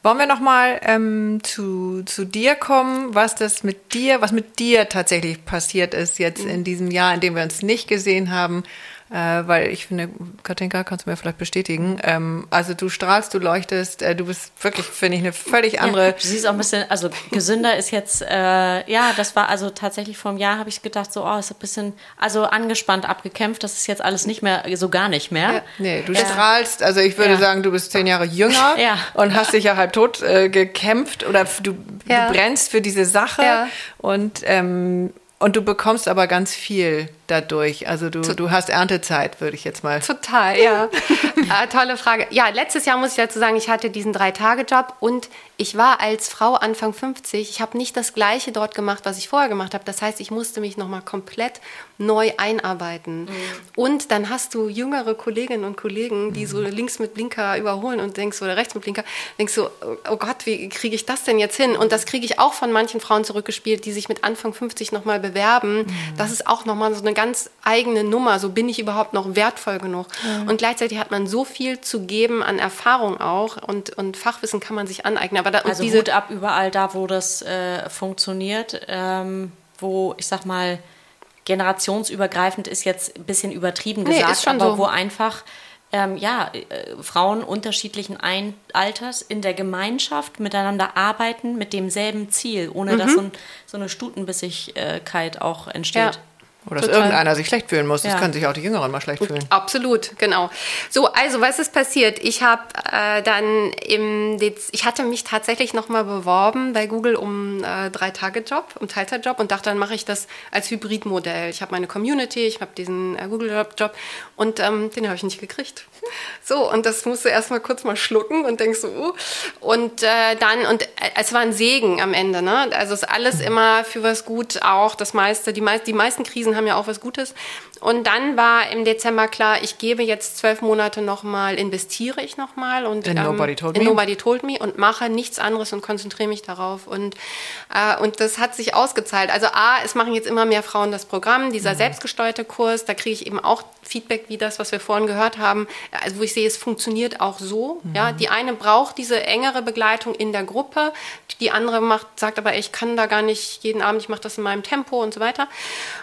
Wollen wir nochmal ähm, zu, zu dir kommen, was das mit dir, was mit dir tatsächlich passiert ist jetzt mhm. in diesem Jahr, in dem wir uns nicht gesehen haben äh, weil ich finde, Katinka, kannst du mir vielleicht bestätigen, ähm, also du strahlst, du leuchtest, äh, du bist wirklich, finde ich, eine völlig andere. Ja, du siehst auch ein bisschen, also gesünder ist jetzt, äh, ja, das war also tatsächlich vor einem Jahr habe ich gedacht, so, oh, ist ein bisschen, also angespannt abgekämpft, das ist jetzt alles nicht mehr, so gar nicht mehr. Ja, nee, du strahlst, also ich würde ja. sagen, du bist zehn Jahre jünger <laughs> und hast dich ja halb tot äh, gekämpft oder du, du brennst für diese Sache und ähm, und du bekommst aber ganz viel dadurch. Also du, du hast Erntezeit, würde ich jetzt mal. Total, ja. äh, <laughs> tolle Frage. Ja, letztes Jahr muss ich dazu sagen, ich hatte diesen Drei-Tage-Job und ich war als Frau Anfang 50. Ich habe nicht das Gleiche dort gemacht, was ich vorher gemacht habe. Das heißt, ich musste mich nochmal komplett neu einarbeiten. Mhm. Und dann hast du jüngere Kolleginnen und Kollegen, die so mhm. links mit Blinker überholen und denkst oder rechts mit Blinker, denkst so, oh Gott, wie kriege ich das denn jetzt hin? Und das kriege ich auch von manchen Frauen zurückgespielt, die sich mit Anfang 50 nochmal bewerben. Mhm. Das ist auch nochmal so eine ganz eigene Nummer. So bin ich überhaupt noch wertvoll genug. Mhm. Und gleichzeitig hat man so viel zu geben an Erfahrung auch und, und Fachwissen kann man sich aneignen. Aber da, also diese Hut ab überall da, wo das äh, funktioniert, ähm, wo ich sag mal generationsübergreifend ist jetzt ein bisschen übertrieben gesagt, nee, aber so. wo einfach ähm, ja, äh, Frauen unterschiedlichen Ein Alters in der Gemeinschaft miteinander arbeiten mit demselben Ziel, ohne mhm. dass so, ein, so, eine Stutenbissigkeit auch entsteht. Ja. Oder dass irgendeiner sich schlecht fühlen muss. Das ja. können sich auch die Jüngeren mal schlecht fühlen. Absolut, genau. So, also was ist passiert? Ich habe äh, dann im Dez ich hatte mich tatsächlich nochmal beworben bei Google um äh, drei Tage Job, um Teilzeitjob und dachte, dann mache ich das als Hybridmodell. Ich habe meine Community, ich habe diesen äh, Google Job und ähm, den habe ich nicht gekriegt. So und das musste erstmal kurz mal schlucken und denkst so, uh. und äh, dann und äh, es war ein Segen am Ende. Ne? Also ist alles immer für was gut. Auch das meiste, die, meist, die meisten Krisen haben ja auch was Gutes. Und dann war im Dezember klar, ich gebe jetzt zwölf Monate nochmal, investiere ich nochmal und in, ähm, Nobody, Told in Nobody Told Me und mache nichts anderes und konzentriere mich darauf. Und, äh, und das hat sich ausgezahlt. Also A, es machen jetzt immer mehr Frauen das Programm, dieser mhm. selbstgesteuerte Kurs, da kriege ich eben auch Feedback wie das, was wir vorhin gehört haben, also wo ich sehe, es funktioniert auch so. Mhm. Ja, die eine braucht diese engere Begleitung in der Gruppe, die andere macht, sagt aber, ich kann da gar nicht jeden Abend, ich mache das in meinem Tempo und so weiter.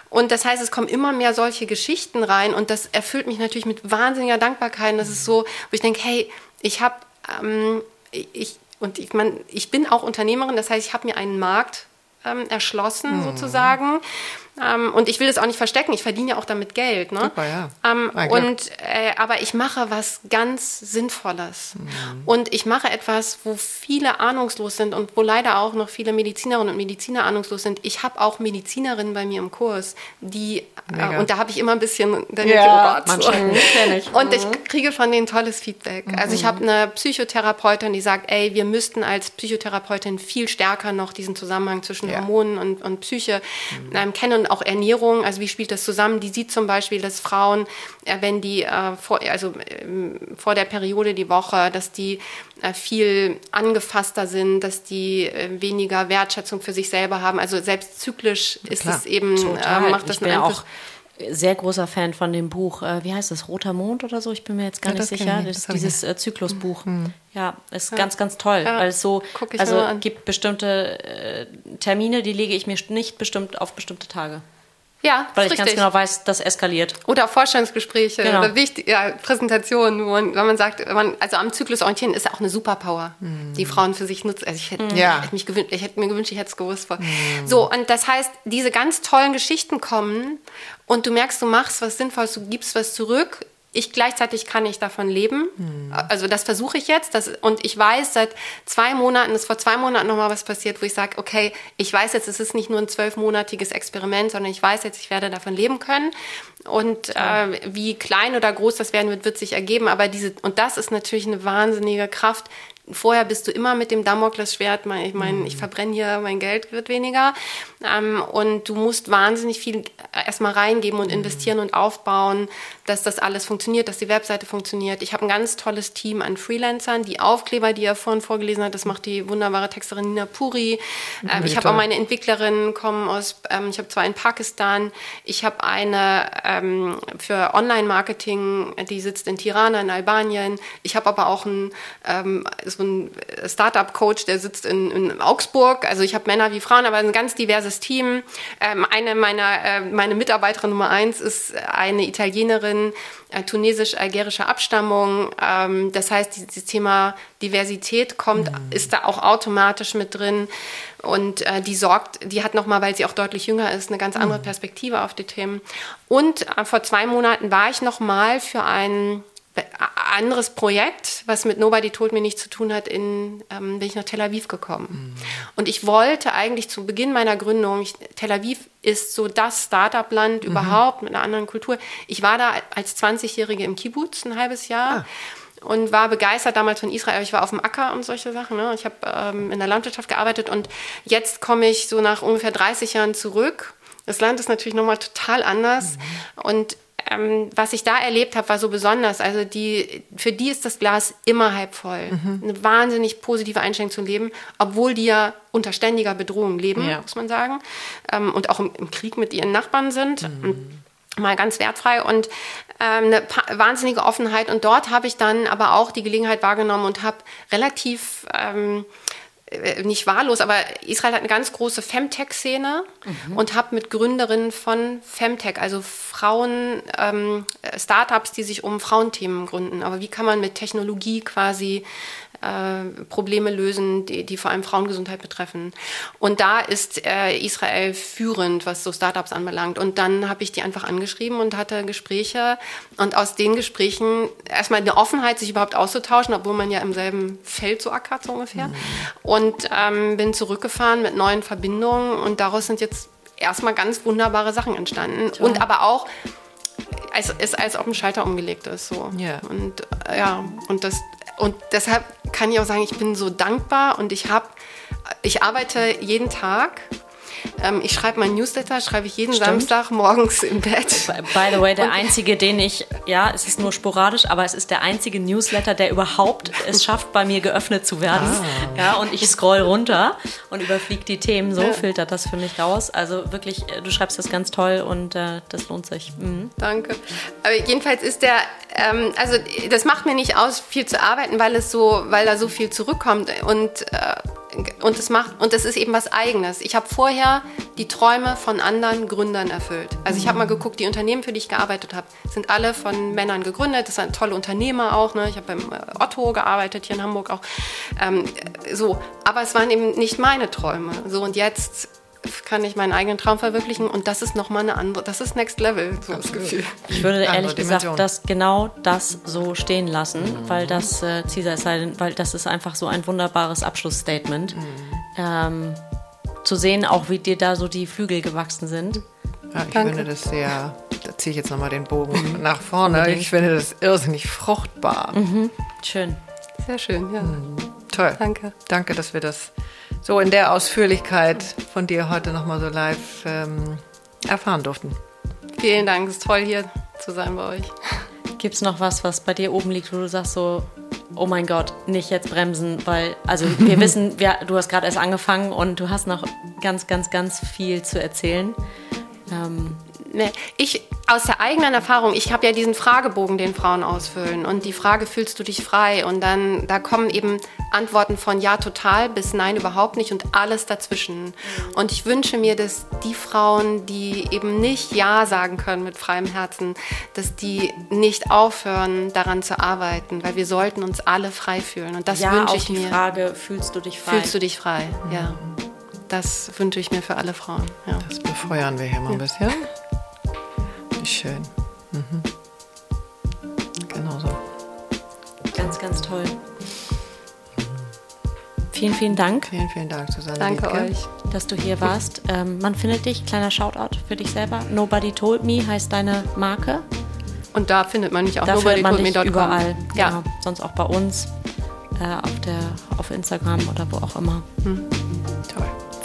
Und das heißt, es kommen immer mehr solche Geschichten rein und das erfüllt mich natürlich mit wahnsinniger Dankbarkeit. Das ist so, wo ich denke, hey, ich habe, ähm, ich, und ich, man, ich bin auch Unternehmerin, das heißt, ich habe mir einen Markt ähm, erschlossen mhm. sozusagen Ähm, und ich will das auch nicht verstecken. Ich verdiene ja auch damit Geld. Ne? Super, ja. Ähm, und, äh, aber ich mache was ganz Sinnvolles. Mhm. Und ich mache etwas, wo viele ahnungslos sind und wo leider auch noch viele Medizinerinnen und Mediziner ahnungslos sind. Ich habe auch Medizinerinnen bei mir im Kurs, die, äh, und da habe ich immer ein bisschen, dann ja, oh Gott, <laughs> und ich mhm. kriege von denen tolles Feedback. Mhm. Also ich habe eine Psychotherapeutin, die sagt, ey, wir müssten als Psychotherapeutin viel stärker noch diesen Zusammenhang zwischen ja. Hormonen und, und Psyche mhm. ähm, kennen und auch Ernährung, also wie spielt das zusammen? Die sieht zum Beispiel, dass Frauen, äh, wenn die äh, vor, also, äh, vor der Periode die Woche, dass die äh, viel angefasster sind, dass die äh, weniger Wertschätzung für sich selber haben. Also selbst zyklisch ist es eben, äh, macht das ich bin auch sehr großer Fan von dem Buch, äh, wie heißt das, Roter Mond oder so, ich bin mir jetzt gar ja, nicht sicher, das, dieses äh, Zyklusbuch. Mhm. Ja, ist ja. ganz, ganz toll, ja. weil es so, also gibt bestimmte äh, Termine, die lege ich mir nicht bestimmt auf bestimmte Tage. Ja, weil ich richtig. ganz genau weiß, das eskaliert. Oder Vorstellungsgespräche genau. oder wichtig, ja, Präsentationen, wo man, wenn man sagt, man, also am Zyklus orientieren ist auch eine Superpower, mm. die Frauen für sich nutzen. Also ich hätte, mm. ja. ich, hätte ich hätte mir gewünscht, ich hätte es gewusst. Mm. So, und das heißt, diese ganz tollen Geschichten kommen und du merkst, du machst was Sinnvolles, du gibst was zurück ich gleichzeitig kann ich davon leben. Mhm. Also das versuche ich jetzt. Das, und ich weiß seit zwei Monaten, ist vor zwei Monaten nochmal was passiert, wo ich sage, okay, ich weiß jetzt, es ist nicht nur ein zwölfmonatiges Experiment, sondern ich weiß jetzt, ich werde davon leben können. Und äh, wie klein oder groß das werden wird, wird sich ergeben. Aber diese, und das ist natürlich eine wahnsinnige Kraft, vorher bist du immer mit dem Damoklesschwert, ich meine, ich mhm. verbrenne hier, mein Geld wird weniger. Ähm, und du musst wahnsinnig viel erstmal reingeben und mhm. investieren und aufbauen, dass das alles funktioniert, dass die Webseite funktioniert. Ich habe ein ganz tolles Team an Freelancern. Die Aufkleber, die er vorhin vorgelesen hat, das macht die wunderbare Texterin Nina Puri. Ähm, ich habe auch meine Entwicklerinnen kommen aus, ähm, ich habe zwei in Pakistan. Ich habe eine ähm, für Online-Marketing, die sitzt in Tirana in Albanien. Ich habe aber auch einen, ähm, so einen Startup-Coach, der sitzt in, in Augsburg. Also ich habe Männer wie Frauen, aber ein ganz diverses Team. Ähm, eine meiner, äh, meine Mitarbeiterin Nummer eins ist eine Italienerin, äh, tunesisch-algerischer Abstammung. Ähm, das heißt, dieses Thema Diversität kommt, mhm. ist da auch automatisch mit drin. Und äh, die sorgt, die hat nochmal, weil sie auch deutlich jünger ist, eine ganz andere mhm. Perspektive auf die Themen. Und äh, vor zwei Monaten war ich nochmal für ein anderes Projekt, was mit Nobody Told Me nichts zu tun hat, in, ähm, bin ich nach Tel Aviv gekommen. Mhm. Und ich wollte eigentlich zu Beginn meiner Gründung, ich, Tel Aviv ist so das Startup-Land mhm. überhaupt mit einer anderen Kultur. Ich war da als 20-Jährige im Kibbutz ein halbes Jahr. Ah und war begeistert damals von Israel. Ich war auf dem Acker und solche Sachen. Ne? Ich habe ähm, in der Landwirtschaft gearbeitet und jetzt komme ich so nach ungefähr 30 Jahren zurück. Das Land ist natürlich nochmal total anders mhm. und ähm, was ich da erlebt habe, war so besonders. Also die, für die ist das Glas immer halb voll. Mhm. Eine wahnsinnig positive Einstellung zum Leben, obwohl die ja unter ständiger Bedrohung leben, ja. muss man sagen. Ähm, und auch im, im, Krieg mit ihren Nachbarn sind. Mhm. Mal ganz wertfrei und ähm, eine wahnsinnige Offenheit. Und dort habe ich dann aber auch die Gelegenheit wahrgenommen und habe relativ ähm, äh, nicht wahllos, aber Israel hat eine ganz große Femtech-Szene mhm. und habe mit Gründerinnen von Femtech, also Frauen, ähm, Startups, die sich um Frauenthemen gründen. Aber wie kann man mit Technologie quasi äh, Probleme lösen, die, die, vor allem Frauengesundheit betreffen. Und da ist äh, Israel führend, was so Startups anbelangt. Und dann habe ich die einfach angeschrieben und hatte Gespräche. Und aus den Gesprächen erstmal eine Offenheit, sich überhaupt auszutauschen, obwohl man ja im selben Feld so ackert, so ungefähr. Mhm. Und ähm, bin zurückgefahren mit neuen Verbindungen. Und daraus sind jetzt erstmal ganz wunderbare Sachen entstanden. Toll. Und aber auch es ist als ob ein Schalter umgelegt ist so yeah. und äh, ja und das und deshalb kann ich auch sagen, ich bin so dankbar und ich habe, ich arbeite jeden Tag ähm, ich schreibe meinen Newsletter, schreibe ich jeden Stimmt. Samstag morgens im Bett. By the way, der einzige, den ich, ja, es ist nur sporadisch, aber es ist der einzige Newsletter, der überhaupt es <laughs> schafft, bei mir geöffnet zu werden. Ah. Ja, und ich scroll runter und überfliege die Themen. So filtert das für mich raus. Also wirklich, äh, du schreibst das ganz toll und äh, das lohnt sich. Mhm. Danke. Aber jedenfalls ist der, ähm, also das macht mir nicht aus, viel zu arbeiten, weil es so, weil da so viel zurückkommt und äh, und es macht und es ist eben was Eigenes. Ich habe vorher die Träume von anderen Gründern erfüllt. Also ich habe mal geguckt, die Unternehmen, für die ich gearbeitet habe, sind alle von Männern gegründet. Das sind tolle Unternehmer auch. Ne? Ich habe beim äh, Otto gearbeitet hier in Hamburg auch. Ähm, so, aber es waren eben nicht meine Träume. So und jetzt kann ich meinen eigenen Traum verwirklichen und das ist nochmal eine andere, das ist Next Level, so das Gefühl. Ich würde ehrlich gesagt das genau das so stehen lassen, mhm. weil das äh, Caesar ist weil das ist einfach so ein wunderbares Abschlussstatement. Mhm. Ähm, zu sehen, auch wie dir da so die Flügel gewachsen sind. Ja, ich Danke. finde das sehr, da ziehe ich jetzt nochmal den Bogen mhm. nach vorne. Ich finde das irrsinnig fruchtbar. Mhm. Schön. Sehr schön, ja. Mhm. Toll. Danke. Danke, dass wir das so in der Ausführlichkeit von dir heute nochmal so live ähm, erfahren durften. Vielen Dank, es ist toll hier zu sein bei euch. Gibt es noch was, was bei dir oben liegt, wo du sagst so, oh mein Gott, nicht jetzt bremsen, weil, also <laughs> wir wissen, wir, du hast gerade erst angefangen und du hast noch ganz, ganz, ganz viel zu erzählen. Ähm, ne, ich aus der eigenen Erfahrung, ich habe ja diesen Fragebogen, den Frauen ausfüllen und die Frage, fühlst du dich frei? Und dann, da kommen eben Antworten von ja total bis nein überhaupt nicht und alles dazwischen. Und ich wünsche mir, dass die Frauen, die eben nicht ja sagen können mit freiem Herzen, dass die nicht aufhören, daran zu arbeiten, weil wir sollten uns alle frei fühlen. Und das ja, wünsche ich die mir. Frage, fühlst du dich frei? Fühlst du dich frei, mhm. ja. Das wünsche ich mir für alle Frauen. Ja. Das befeuern wir hier mal ein bisschen. Wie schön. Mhm. Genau so. Ganz, ganz toll. Vielen, vielen Dank. Vielen, vielen Dank, Susanne. Danke Liedke. euch, dass du hier warst. Ähm, man findet dich, kleiner Shoutout für dich selber. Nobody Told Me heißt deine Marke. Und da findet man mich auch. Da findet man dich überall. Ja. Genau. Sonst auch bei uns äh, auf, der, auf Instagram oder wo auch immer. Hm. Toll.